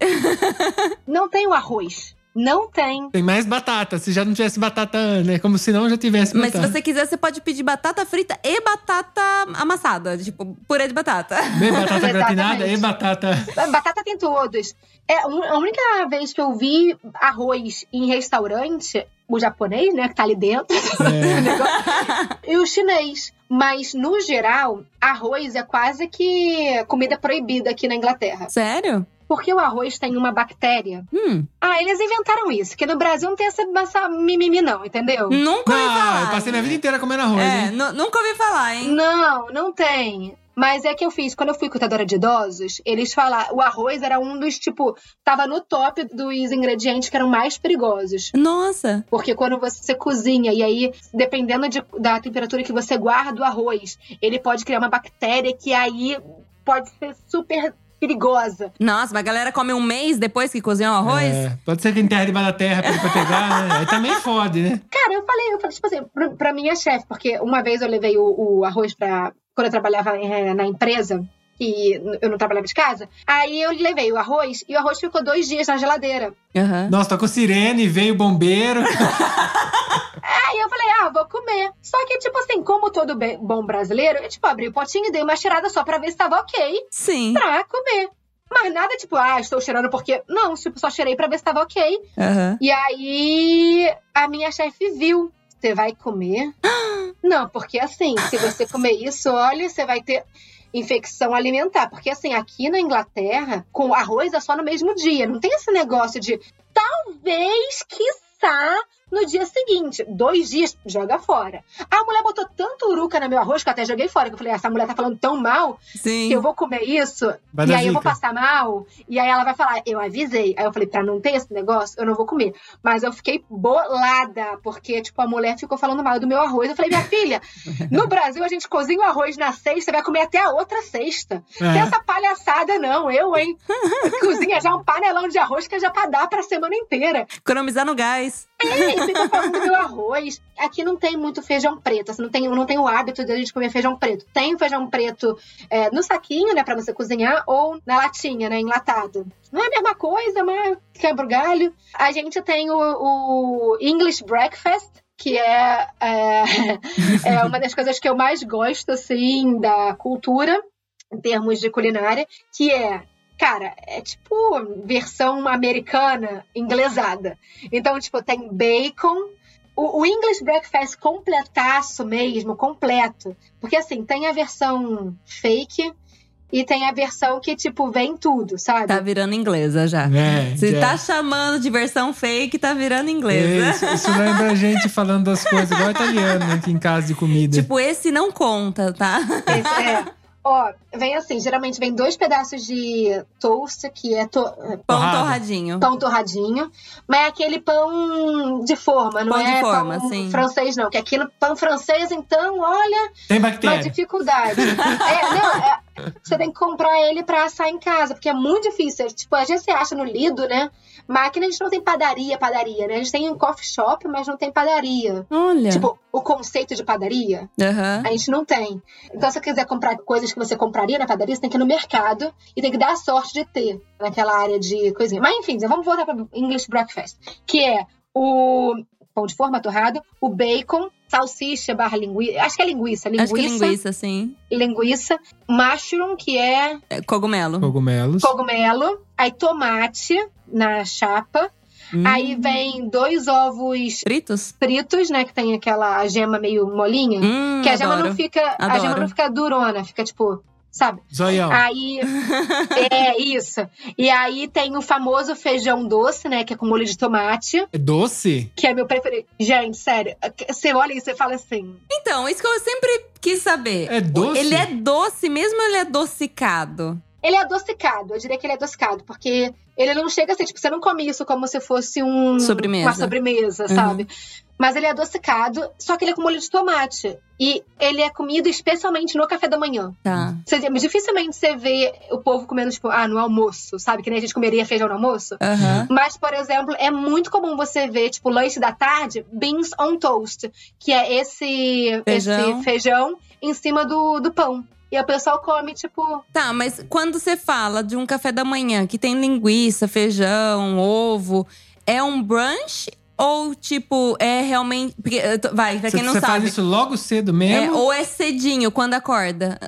Speaker 1: Não tem o arroz. Não tem.
Speaker 3: Tem mais batata. Se já não tivesse batata, né? Como se não já tivesse
Speaker 2: Mas se você quiser, você pode pedir batata frita e batata amassada. Tipo, purê de batata.
Speaker 3: Bem batata gratinada e batata.
Speaker 1: Batata tem todos. É, a única vez que eu vi arroz em restaurante, o japonês, né, que tá ali dentro, *laughs*
Speaker 3: É. *laughs*
Speaker 1: e o chinês. Mas, no geral, arroz é quase que comida proibida aqui na Inglaterra.
Speaker 2: Sério?
Speaker 1: Porque o arroz tem uma bactéria.
Speaker 2: Hum.
Speaker 1: Ah, eles inventaram isso, que no Brasil não tem essa, essa mimimi, não, entendeu?
Speaker 2: Nunca ouvi
Speaker 3: Ah,
Speaker 2: falar.
Speaker 3: eu passei minha vida inteira comendo arroz,
Speaker 2: É,
Speaker 3: hein?
Speaker 2: nu- nunca ouvi falar, hein?
Speaker 1: Não, não tem. Mas é que eu fiz, quando eu fui cuidadora de idosos, eles falaram, o arroz era um dos, tipo, tava no top dos ingredientes que eram mais perigosos.
Speaker 2: Nossa.
Speaker 1: Porque quando você cozinha, e aí, dependendo de- da temperatura que você guarda o arroz, ele pode criar uma bactéria que aí pode ser super perigosa.
Speaker 2: Nossa, mas a galera come um mês depois que cozinha o arroz?
Speaker 3: É, pode ser que enterre debaixo da terra pra, pra pegar, né? Aí também fode, né?
Speaker 1: Cara, eu falei, eu falei, tipo assim, pra, pra minha chefe, porque uma vez eu levei o, o arroz pra. Quando eu trabalhava eh, na empresa, que eu não trabalhava de casa, aí eu levei o arroz e o arroz ficou dois dias na geladeira.
Speaker 2: Aham.
Speaker 3: Nossa, tocou sirene, veio o bombeiro. *laughs*
Speaker 1: Aí eu falei, ah, vou comer. Só que, tipo assim, como todo bom brasileiro, eu, tipo, abri o potinho e dei uma cheirada só pra ver se tava ok
Speaker 2: Sim.
Speaker 1: pra comer. Mas nada, tipo, ah, estou cheirando porque. Não, tipo, só cheirei pra ver se tava ok.
Speaker 2: Aham.
Speaker 1: E aí a minha chefe viu. Você vai comer? *gasps* Não, porque assim, se você comer isso, olha, você vai ter infecção alimentar. Porque assim, aqui na Inglaterra, com arroz é só no mesmo dia. Não tem esse negócio de talvez, quiçá, no dia seguinte. Dois dias, joga fora. A mulher botou tanto uruca no meu arroz que eu até joguei fora. Que eu falei, essa mulher tá falando tão mal
Speaker 2: Sim.
Speaker 1: que eu vou comer isso
Speaker 3: Vai
Speaker 1: e aí eu vou passar mal. E aí ela vai falar, eu avisei. Aí eu falei, pra não ter esse negócio, eu não vou comer. Mas eu fiquei bolada, porque, tipo, a mulher ficou falando mal do meu arroz. Eu falei, minha filha, *laughs* no Brasil a gente cozinha o arroz na sexta, vai comer até a outra sexta.
Speaker 3: É.
Speaker 1: Tem essa palhaçada, não, eu, hein? *laughs* Cozinha já um panelão de arroz que é já pra dar pra semana inteira.
Speaker 2: Economizar no gás.
Speaker 1: É, e fica falando do arroz. Aqui não tem muito feijão preto. Assim, não, tem, não tem o hábito de a gente comer feijão preto. Tem feijão preto é, no saquinho, né, pra você cozinhar, ou na latinha, né, enlatado. Não é a mesma coisa, mas quebra o galho. A gente tem o, o English Breakfast, que é, é, *laughs* é uma das coisas que eu mais gosto, assim, da cultura, em termos de culinária, que é Cara, é tipo versão americana inglesada. Então, tipo, tem bacon. O, o English breakfast completaço mesmo, completo. Porque assim, tem a versão fake e tem a versão que, tipo, vem tudo, sabe?
Speaker 2: Tá virando inglesa já.
Speaker 3: É,
Speaker 2: Se
Speaker 3: já.
Speaker 2: tá chamando de versão fake, tá virando inglesa.
Speaker 3: Isso, isso lembra a gente falando das coisas igual italiano, né? Aqui em casa de comida.
Speaker 2: Tipo, esse não conta, tá?
Speaker 1: Esse é. Ó, vem assim, geralmente vem dois pedaços de toast, que é to-
Speaker 2: Pão
Speaker 3: Torrado.
Speaker 2: torradinho.
Speaker 1: pão torradinho, mas é aquele pão de forma, não
Speaker 2: Pão de
Speaker 1: é
Speaker 2: forma,
Speaker 1: pão
Speaker 2: sim.
Speaker 1: francês, não. Que aquilo, pão francês, então, olha,
Speaker 3: Tem
Speaker 1: uma
Speaker 3: bactéria.
Speaker 1: dificuldade. *laughs* é, não, é- você tem que comprar ele pra assar em casa, porque é muito difícil. Tipo, a gente se acha no Lido, né? Máquina a gente não tem padaria, padaria, né? A gente tem um coffee shop, mas não tem padaria.
Speaker 2: Olha.
Speaker 1: Tipo, o conceito de padaria,
Speaker 2: Aham.
Speaker 1: a gente não tem. Então, se você quiser comprar coisas que você compraria na padaria, você tem que ir no mercado e tem que dar a sorte de ter naquela área de coisinha. Mas enfim, vamos voltar para English Breakfast, que é o pão de forma torrado, o bacon, salsicha barra linguiça, acho que é linguiça, linguiça,
Speaker 2: Acho que linguiça, sim.
Speaker 1: linguiça, mushroom, que é
Speaker 2: É, Cogumelo.
Speaker 3: Cogumelos.
Speaker 1: cogumelo, aí tomate na chapa,
Speaker 2: Hum.
Speaker 1: aí vem dois ovos
Speaker 2: Fritos?
Speaker 1: fritos, né, que tem aquela gema meio molinha,
Speaker 2: Hum,
Speaker 1: que a gema
Speaker 2: adoro.
Speaker 1: não fica, a
Speaker 2: Adoro.
Speaker 1: gema não fica durona, fica tipo, sabe?
Speaker 3: Zoião.
Speaker 1: Aí, *laughs* é isso. E aí tem o famoso feijão doce, né, que é com molho de tomate,
Speaker 3: É doce?
Speaker 1: que é meu preferido. Gente, sério, você olha e você fala assim,
Speaker 2: Então, isso que eu sempre quis saber.
Speaker 3: É doce?
Speaker 2: Ele é doce mesmo ou ele é adocicado?
Speaker 1: ele é adocicado, eu diria que ele é adocicado, porque ele não chega assim, tipo, você não come isso como se fosse um
Speaker 2: Sobremesa.
Speaker 1: uma sobremesa,
Speaker 2: Uhum.
Speaker 1: sabe? Mas ele é adocicado, só que ele é com molho de tomate. E ele é comido especialmente no café da manhã.
Speaker 2: Tá.
Speaker 1: Você, dificilmente você vê o povo comendo, tipo, ah, no almoço, sabe? Que nem a gente comeria feijão no almoço.
Speaker 2: Aham.
Speaker 1: Mas, por exemplo, é muito comum você ver, tipo, lanche da tarde, beans on toast, que é esse
Speaker 2: Feijão.
Speaker 1: esse feijão em cima do, do pão. E o pessoal come, tipo,
Speaker 2: Tá, mas quando você fala de um café da manhã que tem linguiça, feijão, ovo, é um brunch ou tipo é realmente, porque, tô- vai, pra
Speaker 3: Você,
Speaker 2: quem não
Speaker 3: você
Speaker 2: sabe,
Speaker 3: faz isso logo cedo
Speaker 2: é,
Speaker 3: mesmo?
Speaker 2: ou é cedinho quando acorda,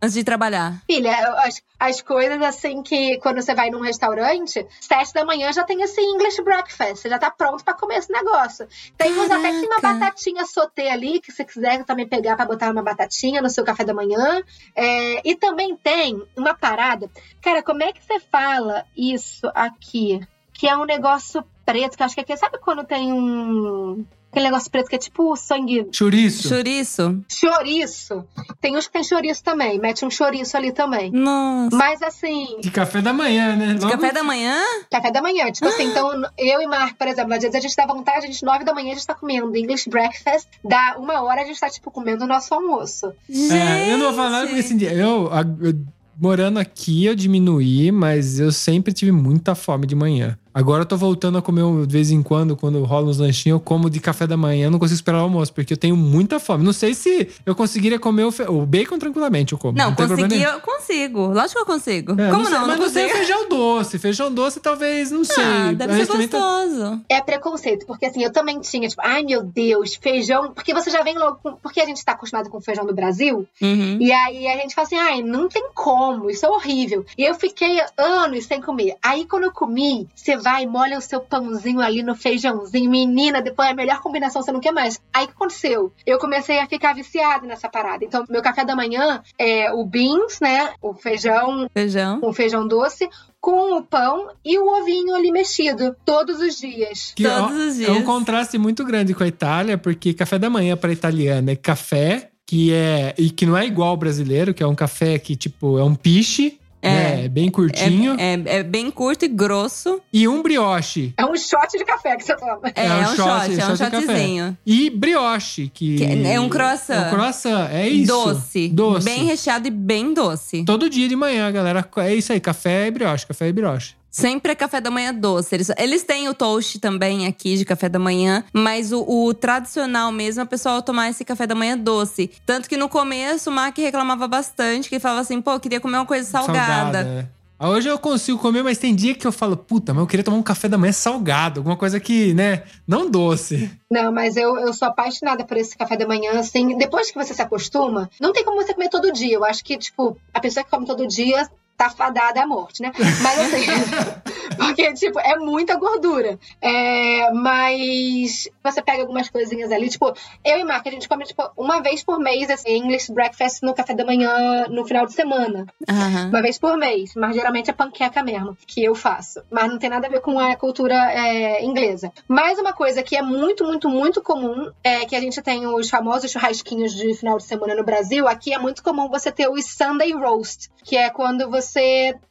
Speaker 2: antes de trabalhar.
Speaker 1: filha, as, as coisas assim que quando você vai num restaurante, sete da manhã já tem esse English breakfast, você já tá pronto pra comer esse negócio. Tem uns até que tem uma batatinha sauté ali, que você quiser também pegar pra botar uma batatinha no seu café da manhã. É, e também tem uma parada. Cara, como é que você fala isso aqui? Que é um negócio preto, que eu acho que aqui. Sabe quando tem um. Aquele negócio preto que é tipo sangue.
Speaker 3: Chouriço.
Speaker 2: Chouriço?
Speaker 1: Chouriço. Tem uns que tem chouriço também. Mete um chouriço ali também.
Speaker 2: Nossa.
Speaker 1: Mas assim,
Speaker 3: De café da manhã, né? Logo-
Speaker 2: Café da manhã?
Speaker 1: café da manhã. Tipo assim, *gasps* então eu e Marco, por exemplo, às vezes a gente dá vontade, a gente, nove da manhã, a gente tá comendo English breakfast. Dá uma hora, a gente tá, tipo, comendo o nosso almoço.
Speaker 3: É, eu não vou falar nada porque assim, eu, a- eu- morando aqui eu diminuí, mas eu sempre tive muita fome de manhã. Agora eu tô voltando a comer um- de vez em quando, quando rola uns lanchinhos, eu como de café da manhã, eu não consigo esperar o almoço, porque eu tenho muita fome. Não sei se eu conseguiria comer o, fe- o bacon tranquilamente, eu como.
Speaker 2: Não,
Speaker 3: tem problema
Speaker 2: consegui, eu consigo. Lógico que eu consigo.
Speaker 3: É,
Speaker 2: Como
Speaker 3: sei,
Speaker 2: não? Não,
Speaker 3: mas não sei o
Speaker 2: consigo.
Speaker 3: feijão doce. Feijão doce talvez, não sei.
Speaker 2: Ah, deve ser
Speaker 3: tá-
Speaker 2: gostoso.
Speaker 1: É preconceito, porque assim, eu também tinha, tipo, ai meu Deus, feijão. Porque você já vem logo com. Porque a gente tá acostumado com feijão do Brasil.
Speaker 2: Uhum.
Speaker 1: E aí a gente fala assim, ai, não tem como, isso é horrível. E eu fiquei anos sem comer. Aí quando eu comi, você vai e molha o seu pãozinho ali no feijãozinho. Menina, depois é a melhor combinação, você não quer mais. Aí o que aconteceu? Eu comecei a ficar viciada nessa parada. Então, meu café da manhã é o beans, né? O feijão
Speaker 2: Feijão.
Speaker 1: com feijão doce, com o pão e o ovinho ali mexido, todos os dias.
Speaker 3: Que
Speaker 2: Todos
Speaker 3: é,
Speaker 2: os
Speaker 3: é um
Speaker 2: dias.
Speaker 3: contraste muito grande com a Itália, porque café da manhã para italiana é café que é e que não é igual ao brasileiro, que é um café que tipo é um piche,
Speaker 2: É.
Speaker 3: né, é bem curtinho,
Speaker 2: É, é, é bem curto e grosso.
Speaker 3: e um brioche.
Speaker 1: É um shot de café que você toma.
Speaker 2: É,
Speaker 3: É um
Speaker 2: é um
Speaker 3: shot,
Speaker 2: shot, é um
Speaker 3: shot de café.
Speaker 2: shotzinho.
Speaker 3: E brioche, que,
Speaker 2: Que é um croissant.
Speaker 3: É um croissant, é isso.
Speaker 2: Doce.
Speaker 3: Doce.
Speaker 2: Bem recheado e bem doce.
Speaker 3: Todo dia de manhã, galera, é isso aí, café e brioche, café e brioche.
Speaker 2: Sempre é café da manhã doce. Eles, eles têm o toast também aqui de café da manhã, mas o, o tradicional mesmo é o pessoal tomar esse café da manhã doce. Tanto que no começo o Mac reclamava bastante, que falava assim, pô, eu queria comer uma coisa salgada.
Speaker 3: é. Ah, Hoje eu consigo comer, mas tem dia que eu falo, puta, mas eu queria tomar um café da manhã salgado, alguma coisa que, né, não doce.
Speaker 1: Não, mas eu, eu sou apaixonada por esse café da manhã, assim. Depois que você se acostuma, não tem como você comer todo dia. Eu acho que, tipo, a pessoa que come todo dia tá fadada à morte, né? Mas assim. *laughs* porque, tipo, é muita gordura. É, mas você pega algumas coisinhas ali, tipo, eu e Marca, a gente come, tipo, uma vez por mês esse English breakfast no café da manhã no final de semana.
Speaker 2: Aham.
Speaker 1: Uma vez por mês, mas geralmente é panqueca mesmo, que eu faço. Mas não tem nada a ver com a cultura é, inglesa. Mais uma coisa que é muito, muito, muito comum é que a gente tem os famosos churrasquinhos de final de semana no Brasil. Aqui é muito comum você ter o Sunday Roast, que é quando você.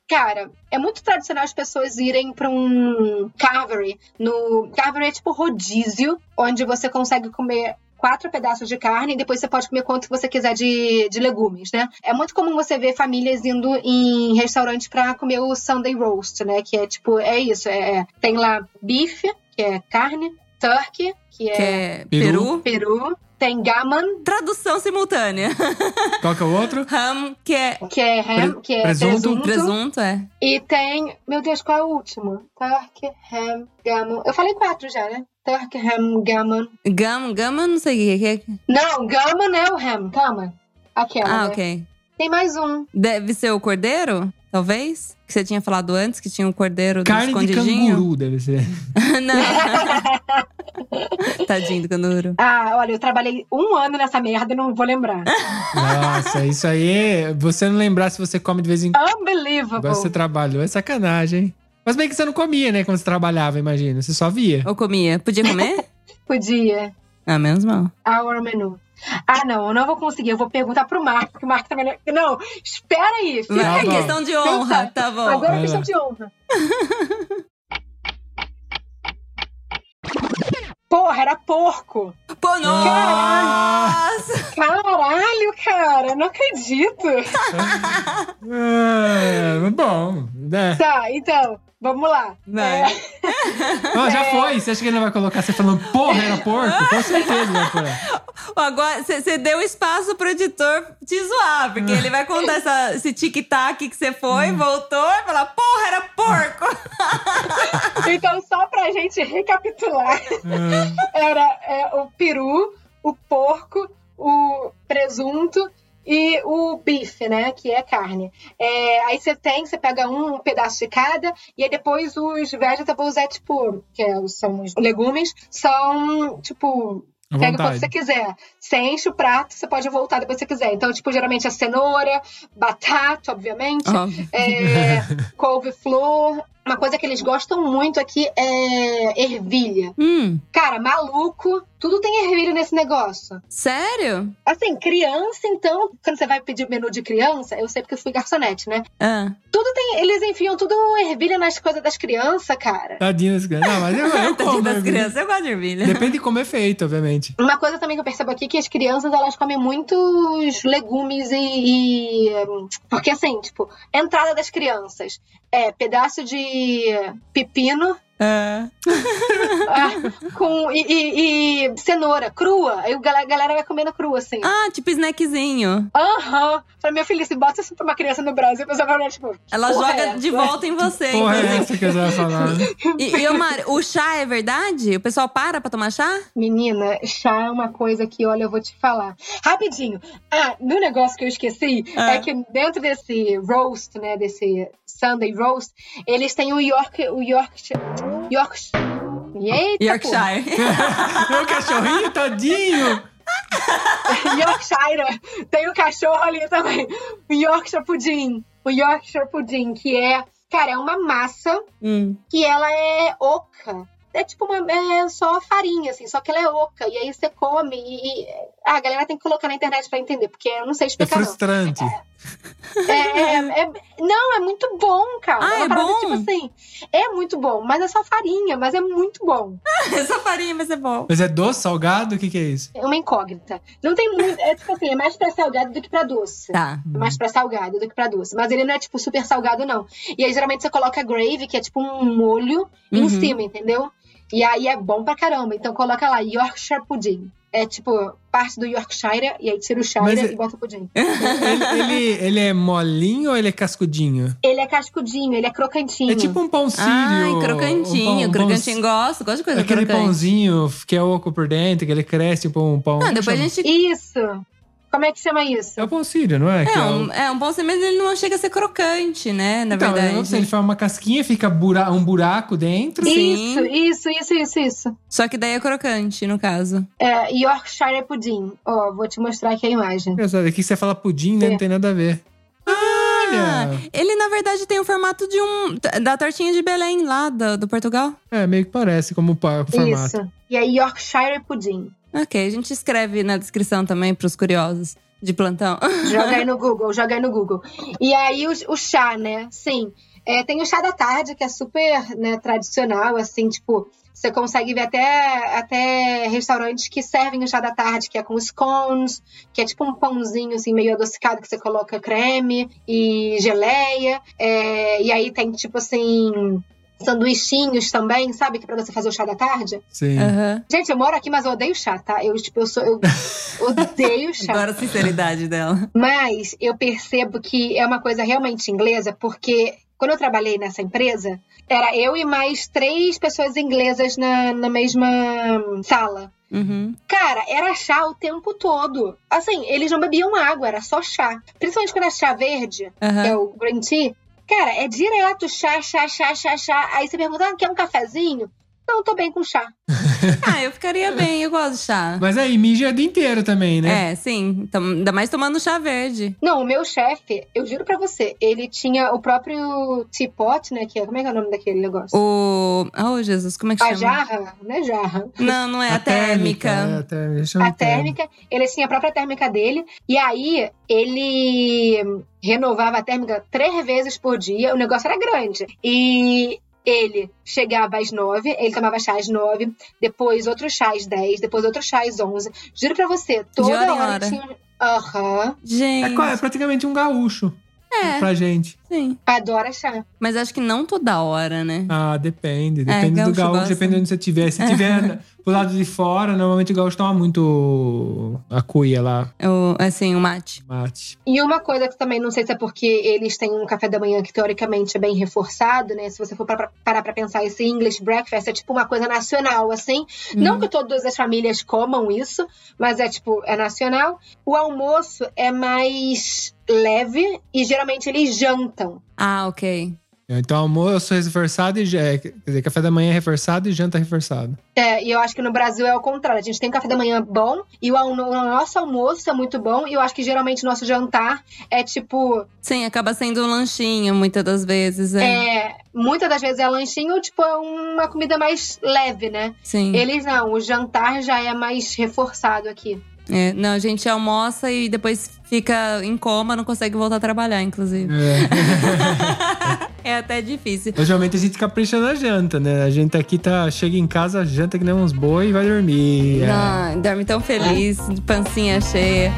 Speaker 1: Cara, é muito tradicional as pessoas irem para um carvery. No carvery é tipo rodízio, onde você consegue comer quatro pedaços de carne e depois você pode comer quanto você quiser de, de legumes, né? É muito comum você ver famílias indo em restaurante pra comer o Sunday roast, né? Que é tipo, é isso, é, tem lá bife, que é carne, turkey, que
Speaker 2: Que
Speaker 1: é,
Speaker 2: é
Speaker 3: Peru.
Speaker 2: peru.
Speaker 1: Tem gammon,
Speaker 2: Tradução simultânea. *laughs*
Speaker 3: Qual que é o outro?
Speaker 2: Ham, que é
Speaker 1: que é ham, que é
Speaker 3: presunto.
Speaker 1: presunto,
Speaker 2: presunto, é.
Speaker 1: e tem, meu Deus, qual é o último? Turkey, ham, gammon. Eu falei quatro já, né? Turkey, ham, gammon.
Speaker 2: Gama, gama, não sei o que é.
Speaker 1: Não, gammon é o ham, calma. Aquela,
Speaker 2: Ah,
Speaker 1: né?
Speaker 2: ok.
Speaker 1: Tem mais um.
Speaker 2: Deve ser o cordeiro, talvez? Que você tinha falado antes, que tinha um cordeiro do
Speaker 3: Carne de
Speaker 2: escondidinho.
Speaker 3: canguru, deve ser. *laughs*
Speaker 2: não. *laughs* *laughs* Tadinho do canguru.
Speaker 1: Ah, olha, eu trabalhei um ano nessa merda e não vou lembrar.
Speaker 3: Nossa, isso aí, você não lembrar se você come de vez em quando.
Speaker 1: Unbelievable.
Speaker 3: Agora você trabalhou, é sacanagem, hein? Mas bem que você não comia, né, quando você trabalhava, imagina. Você só via.
Speaker 2: Ou comia? Podia comer? *laughs*
Speaker 1: Podia.
Speaker 2: ah, menos mal.
Speaker 1: Our menu. Ah, não, eu não vou conseguir. Eu vou perguntar pro Marco, porque o Marco também. não- Não, espera aí. fica
Speaker 3: Tá
Speaker 2: é questão de honra, tá bom.
Speaker 1: Agora é questão de honra. *laughs* Porra, era porco.
Speaker 2: Pô, nossa!
Speaker 1: Caralho, cara, não acredito. *laughs*
Speaker 3: é, bom, né?
Speaker 1: Tá, então. Vamos lá.
Speaker 2: Vai.
Speaker 1: É,
Speaker 3: Não, *laughs* já foi. Você acha que ele não vai colocar você falando, porra, era porco? Com certeza vai pôr. *laughs*
Speaker 2: Agora, você deu espaço pro editor te zoar, porque ele vai contar essa- esse tic-tac que você foi, voltou e falar, porra, era porco! *laughs*
Speaker 1: Então, só pra gente recapitular, era é, o peru, o porco, o presunto e o bife, né? Que é carne. É, aí você tem, você pega um pedaço de cada, e aí depois os vegetables é tipo, que é- são os legumes, são tipo. Pega quando você quiser. Você enche o prato, você pode voltar depois que você quiser. Então, tipo, geralmente é cenoura, batata, obviamente,
Speaker 2: Óbvio.
Speaker 1: é, *laughs* couve-flor. Uma coisa que eles gostam muito aqui é ervilha.
Speaker 2: Hum,
Speaker 1: Cara, maluco, tudo tem ervilha nesse negócio.
Speaker 2: sério?
Speaker 1: Assim, criança, então, quando você vai pedir menu de criança, eu sei porque eu fui garçonete, né?
Speaker 2: Ah.
Speaker 1: Tudo tem. Eles enfiam tudo ervilha nas coisas das crianças, cara.
Speaker 3: Tadinho das crianças. Não, mas eu, eu *laughs*
Speaker 2: Tadinho
Speaker 3: como.
Speaker 2: das crianças, eu gosto de ervilha.
Speaker 3: Depende de como é feito, obviamente.
Speaker 1: Uma coisa também que eu percebo aqui é que as crianças elas comem muitos legumes e, e, hum, porque assim, tipo, entrada das crianças é pedaço de pepino
Speaker 2: Ah. *laughs*
Speaker 1: ah, com e, e- e cenoura crua. Aí a galera vai comendo crua assim.
Speaker 2: Ah, tipo snackzinho.
Speaker 1: Aham. Falei, minha filha, se bota isso pra uma criança no Brasil, a pessoa vai olhar, tipo.
Speaker 2: Ela joga
Speaker 1: é
Speaker 2: de volta em você,
Speaker 3: Porra, é essa que vai falar. né? *laughs*
Speaker 2: E, e Omar, o chá é verdade? O pessoal para pra tomar chá?
Speaker 1: Menina, chá é uma coisa que, olha, eu vou te falar. Rapidinho. Ah, no negócio que eu esqueci,
Speaker 2: Ah.
Speaker 1: é que dentro desse roast, né, desse Sunday roast, eles têm o York, o Yorkshire, Yorkshire, eita,
Speaker 2: Yorkshire. *laughs*
Speaker 3: Meu cachorrinho, tadinho.
Speaker 1: pô, *laughs* Yorkshire, tem o cachorro ali também, o Yorkshire Pudding, o Yorkshire Pudding, que é, cara, é uma massa
Speaker 2: Hum.
Speaker 1: que ela é oca. É tipo uma. É só farinha, assim, só que ela é oca. E aí você come e. e- ah, a galera tem que colocar na internet pra entender, porque eu não sei
Speaker 3: É
Speaker 1: explicar, não.
Speaker 3: frustrante.
Speaker 1: É, é- é- não, é muito bom, cara.
Speaker 2: Ah,
Speaker 1: uma
Speaker 2: é
Speaker 1: parada,
Speaker 2: bom?
Speaker 1: Tipo assim, é muito bom, mas é só farinha, mas é muito bom. *laughs*
Speaker 2: Essa farinha vai ser bom.
Speaker 3: Mas é doce, salgado? O que, que é isso?
Speaker 1: É uma incógnita. Não tem muito. É tipo assim, é mais pra salgado do que pra doce.
Speaker 2: Tá.
Speaker 1: É mais pra salgado do que pra doce. Mas ele não é, tipo, super salgado, não. E aí, geralmente, você coloca gravy, que é tipo um molho, em
Speaker 2: Uhum.
Speaker 1: cima, entendeu? E aí é bom pra caramba. Então coloca lá, Yorkshire Pudding. É tipo, parte do Yorkshire, e aí tira o shire
Speaker 3: Mas é-
Speaker 1: e bota o pudim. *laughs*
Speaker 3: Ele, ele, ele é molinho ou ele é cascudinho?
Speaker 1: Ele é cascudinho, ele é crocantinho.
Speaker 3: É tipo um pão sírio.
Speaker 2: Ai,
Speaker 3: um
Speaker 2: crocantinho.
Speaker 3: pão- um
Speaker 2: crocantinho
Speaker 3: pão-
Speaker 2: gosto. Gosto de coisa
Speaker 3: Aquele
Speaker 2: crocante.
Speaker 3: pãozinho que é oco por dentro, que ele cresce tipo um pão.
Speaker 2: Não, depois a
Speaker 3: Chama-
Speaker 2: gente...
Speaker 1: Isso! Como é que chama isso?
Speaker 3: É o pão sírio, não é? Que
Speaker 2: É
Speaker 3: é o-
Speaker 2: um, é um pão sem mas ele não chega a ser crocante, né? Na
Speaker 3: Então,
Speaker 2: verdade.
Speaker 3: eu não sei, ele faz uma casquinha, fica bura- um buraco dentro.
Speaker 2: Sim.
Speaker 1: Isso, isso, isso, isso, isso.
Speaker 2: Só que daí é crocante, no caso.
Speaker 1: É Yorkshire Pudding. Ó, vou te mostrar aqui a imagem.
Speaker 3: Engraçado, aqui você fala pudim, né?
Speaker 1: É.
Speaker 3: Não tem nada a ver.
Speaker 2: Ah,
Speaker 3: Olha!
Speaker 2: ele, na verdade, tem o formato de um... Da tortinha de Belém, lá do, do Portugal.
Speaker 3: É, meio que parece como o formato.
Speaker 1: Isso. E é Yorkshire Pudding.
Speaker 2: Ok, a gente escreve na descrição também pros curiosos de plantão. *laughs*
Speaker 1: Joga aí no Google, joga aí no Google. E aí o, o chá, né? Sim. É, tem o chá da tarde, que é super né, tradicional, assim, tipo, você consegue ver até, até restaurantes que servem o chá da tarde, que é com scones, que é tipo um pãozinho assim, meio adocicado, que você coloca creme e geleia. É, e aí tem, tipo assim, sanduichinhos também, sabe? Que é pra você fazer o chá da tarde.
Speaker 3: Sim.
Speaker 2: Aham.
Speaker 1: Gente, eu moro aqui, mas eu odeio chá, tá? Eu, tipo, eu sou. Eu *laughs* odeio chá.
Speaker 2: Adoro a sinceridade dela.
Speaker 1: Mas eu percebo que é uma coisa realmente inglesa, porque quando eu trabalhei nessa empresa, era eu e mais três pessoas inglesas na, na mesma sala.
Speaker 2: Uhum.
Speaker 1: Cara, era chá o tempo todo. Assim, eles não bebiam água, era só chá. Principalmente quando é chá verde, que
Speaker 2: Aham.
Speaker 1: é o green tea. Cara, é direto chá, chá, chá, chá, chá. Aí você pergunta, ah, quer um cafezinho? Não, tô bem com chá. *laughs*
Speaker 2: Ah, eu ficaria bem, eu gosto de chá.
Speaker 3: Mas aí, mija o dia inteiro também, né?
Speaker 2: É, sim. Então, ainda mais tomando chá verde.
Speaker 1: Não, o meu chefe, eu juro pra você, ele tinha o próprio teapot, né? Que é, como é que é o nome daquele negócio?
Speaker 2: O. Oh, Jesus, como é que
Speaker 1: A
Speaker 2: chama?
Speaker 1: jarra, não é jarra.
Speaker 2: Não, não é a, térmica.
Speaker 3: É, a térmica. chama
Speaker 1: A
Speaker 3: de térmica.
Speaker 1: térmica, ele tinha a própria térmica dele, e aí ele renovava a térmica três vezes por dia, o negócio era grande. E ele chegava às nove, ele tomava chá às nove, depois outro chá às dez, depois outro chá às onze. Juro pra você, toda
Speaker 2: hora
Speaker 1: hora
Speaker 2: hora.
Speaker 1: tinha. Aham.
Speaker 3: É,
Speaker 2: Gente.
Speaker 3: qua- é praticamente um gaúcho
Speaker 2: É.
Speaker 3: pra gente.
Speaker 2: Sim.
Speaker 1: Adora chá.
Speaker 2: Mas acho que não toda hora, né?
Speaker 3: Ah, depende. Depende do
Speaker 2: gaúcho gosta.
Speaker 3: depende de onde você estiver. Se tiver pro lado de fora, normalmente o gaúcho toma muito a cuia lá,
Speaker 2: O, assim, o mate.
Speaker 3: mate.
Speaker 1: E uma coisa que também, não sei se é porque eles têm um café da manhã que teoricamente é bem reforçado, né? Se você for pra- parar pra pensar, esse English breakfast é tipo uma coisa nacional, assim. Não que todas as famílias comam isso, mas é tipo, é nacional. O almoço é mais leve e geralmente eles jantam.
Speaker 2: Ah, ok.
Speaker 3: Então, almoço reforçado e. é, Quer dizer, café da manhã é reforçado e janta reforçado.
Speaker 1: É, e eu acho que no Brasil é o contrário. A gente tem um café da manhã bom e o, o nosso almoço é muito bom. E eu acho que geralmente o nosso jantar é tipo.
Speaker 2: Sim, acaba sendo um lanchinho muitas das vezes. É.
Speaker 1: É, muitas das vezes é lanchinho, tipo, é uma comida mais leve, né?
Speaker 2: Sim.
Speaker 1: Eles não, o jantar já é mais reforçado aqui.
Speaker 2: É, não, a gente almoça e depois fica em coma, não consegue voltar a trabalhar, inclusive.
Speaker 3: É. *laughs*
Speaker 2: É até difícil.
Speaker 3: Geralmente a gente capricha na janta, né? A gente aqui tá, chega em casa, janta que nem uns boi e vai dormir. É.
Speaker 2: Não, dorme tão feliz, pancinha cheia.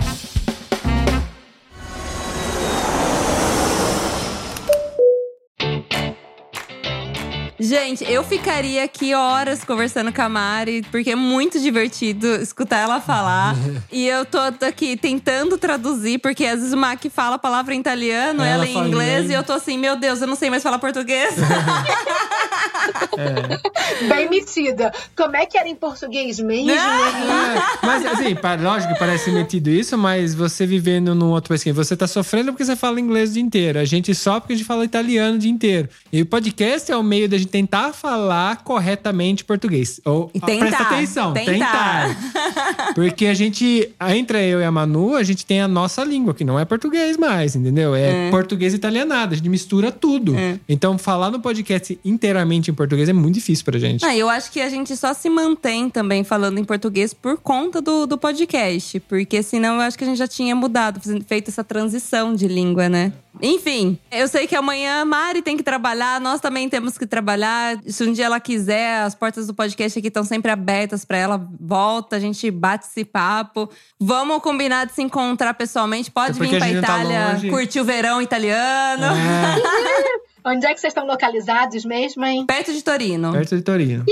Speaker 2: Gente, eu ficaria aqui horas conversando com a Mari, porque é muito divertido escutar ela falar. *laughs* e eu tô aqui tentando traduzir, porque às vezes o Mac fala a palavra em italiano,
Speaker 3: Ela
Speaker 2: ela, em inglês, e eu tô assim, meu Deus, eu não sei mais falar português.
Speaker 1: Bem metida. Como é que era em português mesmo?
Speaker 3: É, mas assim, lógico que parece metido isso, mas você vivendo num outro país, que você tá sofrendo porque você fala inglês o dia inteiro. A gente só porque a gente fala italiano o dia inteiro. E o podcast é o meio da gente tentar falar corretamente português. Ou,
Speaker 2: tentar,
Speaker 3: presta atenção,
Speaker 2: tentar.
Speaker 3: tentar. *laughs* Porque a gente, entre eu e a Manu, a gente tem a nossa língua, que não é português mais, entendeu? É, português e italianado. A gente mistura tudo. Então, falar no podcast inteiramente em português é muito difícil pra gente.
Speaker 2: Ah, eu acho que a gente só se mantém também falando em português por conta do, do podcast. Porque senão eu acho que a gente já tinha mudado, feito essa transição de língua, né? Enfim, eu sei que amanhã a Mari tem que trabalhar, nós também temos que trabalhar. Se um dia ela quiser, as portas do podcast aqui estão sempre abertas pra ela. Volta, a gente bate esse papo. Vamos combinar de se encontrar pessoalmente. Pode
Speaker 3: É
Speaker 2: vir
Speaker 3: a
Speaker 2: pra
Speaker 3: gente não tá
Speaker 2: Itália,
Speaker 3: longe.
Speaker 2: curtir o verão italiano.
Speaker 3: É, *laughs*
Speaker 1: Onde é que vocês estão localizados mesmo, hein?
Speaker 2: Perto de Torino.
Speaker 3: perto de Torino.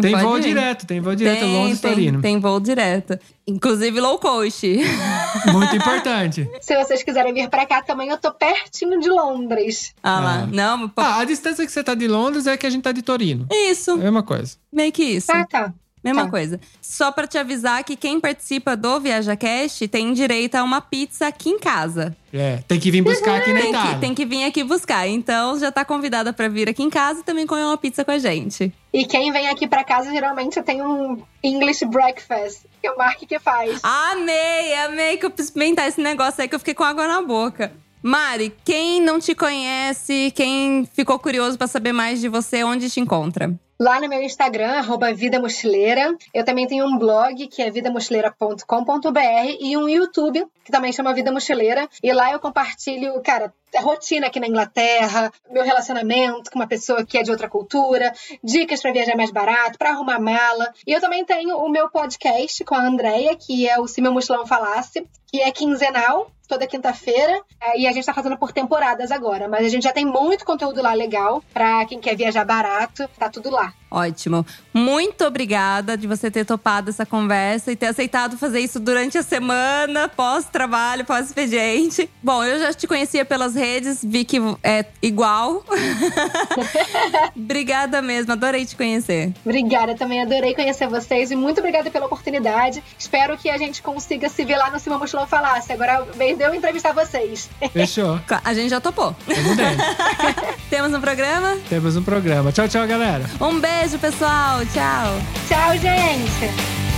Speaker 3: Tem
Speaker 2: Pode
Speaker 3: voo
Speaker 2: ir.
Speaker 3: direto, tem voo direto Londres
Speaker 2: tem,
Speaker 3: Torino.
Speaker 2: tem voo direto. Inclusive low cost. *laughs*
Speaker 3: Muito importante.
Speaker 1: Se vocês quiserem vir pra cá também, eu tô pertinho de Londres.
Speaker 2: Ah
Speaker 3: Ah.
Speaker 2: lá. Não, pô,
Speaker 3: Ah, a distância que você tá de Londres é que a gente tá de Torino. É
Speaker 2: isso.
Speaker 3: a mesma coisa.
Speaker 2: Meio que isso.
Speaker 1: Ah, tá.
Speaker 2: Mesma
Speaker 1: tá.
Speaker 2: coisa. Só pra te avisar que quem participa do ViajaCast tem direito a uma pizza aqui em casa.
Speaker 3: É, tem que vir buscar aqui na
Speaker 2: Tem
Speaker 3: Itália.
Speaker 2: que, tem que vir aqui buscar. Então já tá convidada pra vir aqui em casa e também comer uma pizza com a gente.
Speaker 1: E quem vem aqui pra casa geralmente tem um English breakfast, que é o Mark que faz.
Speaker 2: Amei, amei que eu preciso experimentar esse negócio aí que eu fiquei com água na boca. Mari, quem não te conhece, quem ficou curioso pra saber mais de você, onde te encontra?
Speaker 1: Lá no meu Instagram, arroba Vida Mochileira. Eu também tenho um blog, que é vidamochileira.com.br e um YouTube, que também chama Vida Mochileira. E lá eu compartilho, cara, rotina aqui na Inglaterra, meu relacionamento com uma pessoa que é de outra cultura, dicas pra viajar mais barato, pra arrumar mala. E eu também tenho o meu podcast com a Andrea, que é o Se Meu Mochilão Falasse, que é quinzenal, toda quinta-feira. É, E a gente tá fazendo por temporadas agora. Mas a gente já tem muito conteúdo lá legal pra quem quer viajar barato. Tá tudo lá.
Speaker 2: Ótimo. Muito obrigada de você ter topado essa conversa e ter aceitado fazer isso durante a semana, pós-trabalho, pós-expediente. Bom, eu já te conhecia pelas redes, vi que é igual. *laughs* obrigada mesmo, adorei te conhecer.
Speaker 1: Obrigada, também adorei conhecer vocês e muito obrigada pela oportunidade. Espero que a gente consiga se ver lá no Cima Mochilão Falasse. Agora é a vez de eu entrevistar vocês.
Speaker 3: Fechou. *laughs*
Speaker 2: A gente já topou. *laughs* Temos um programa?
Speaker 3: Temos um programa. Tchau, tchau, galera.
Speaker 2: Um beijo, pessoal. Tchau.
Speaker 1: Tchau, gente!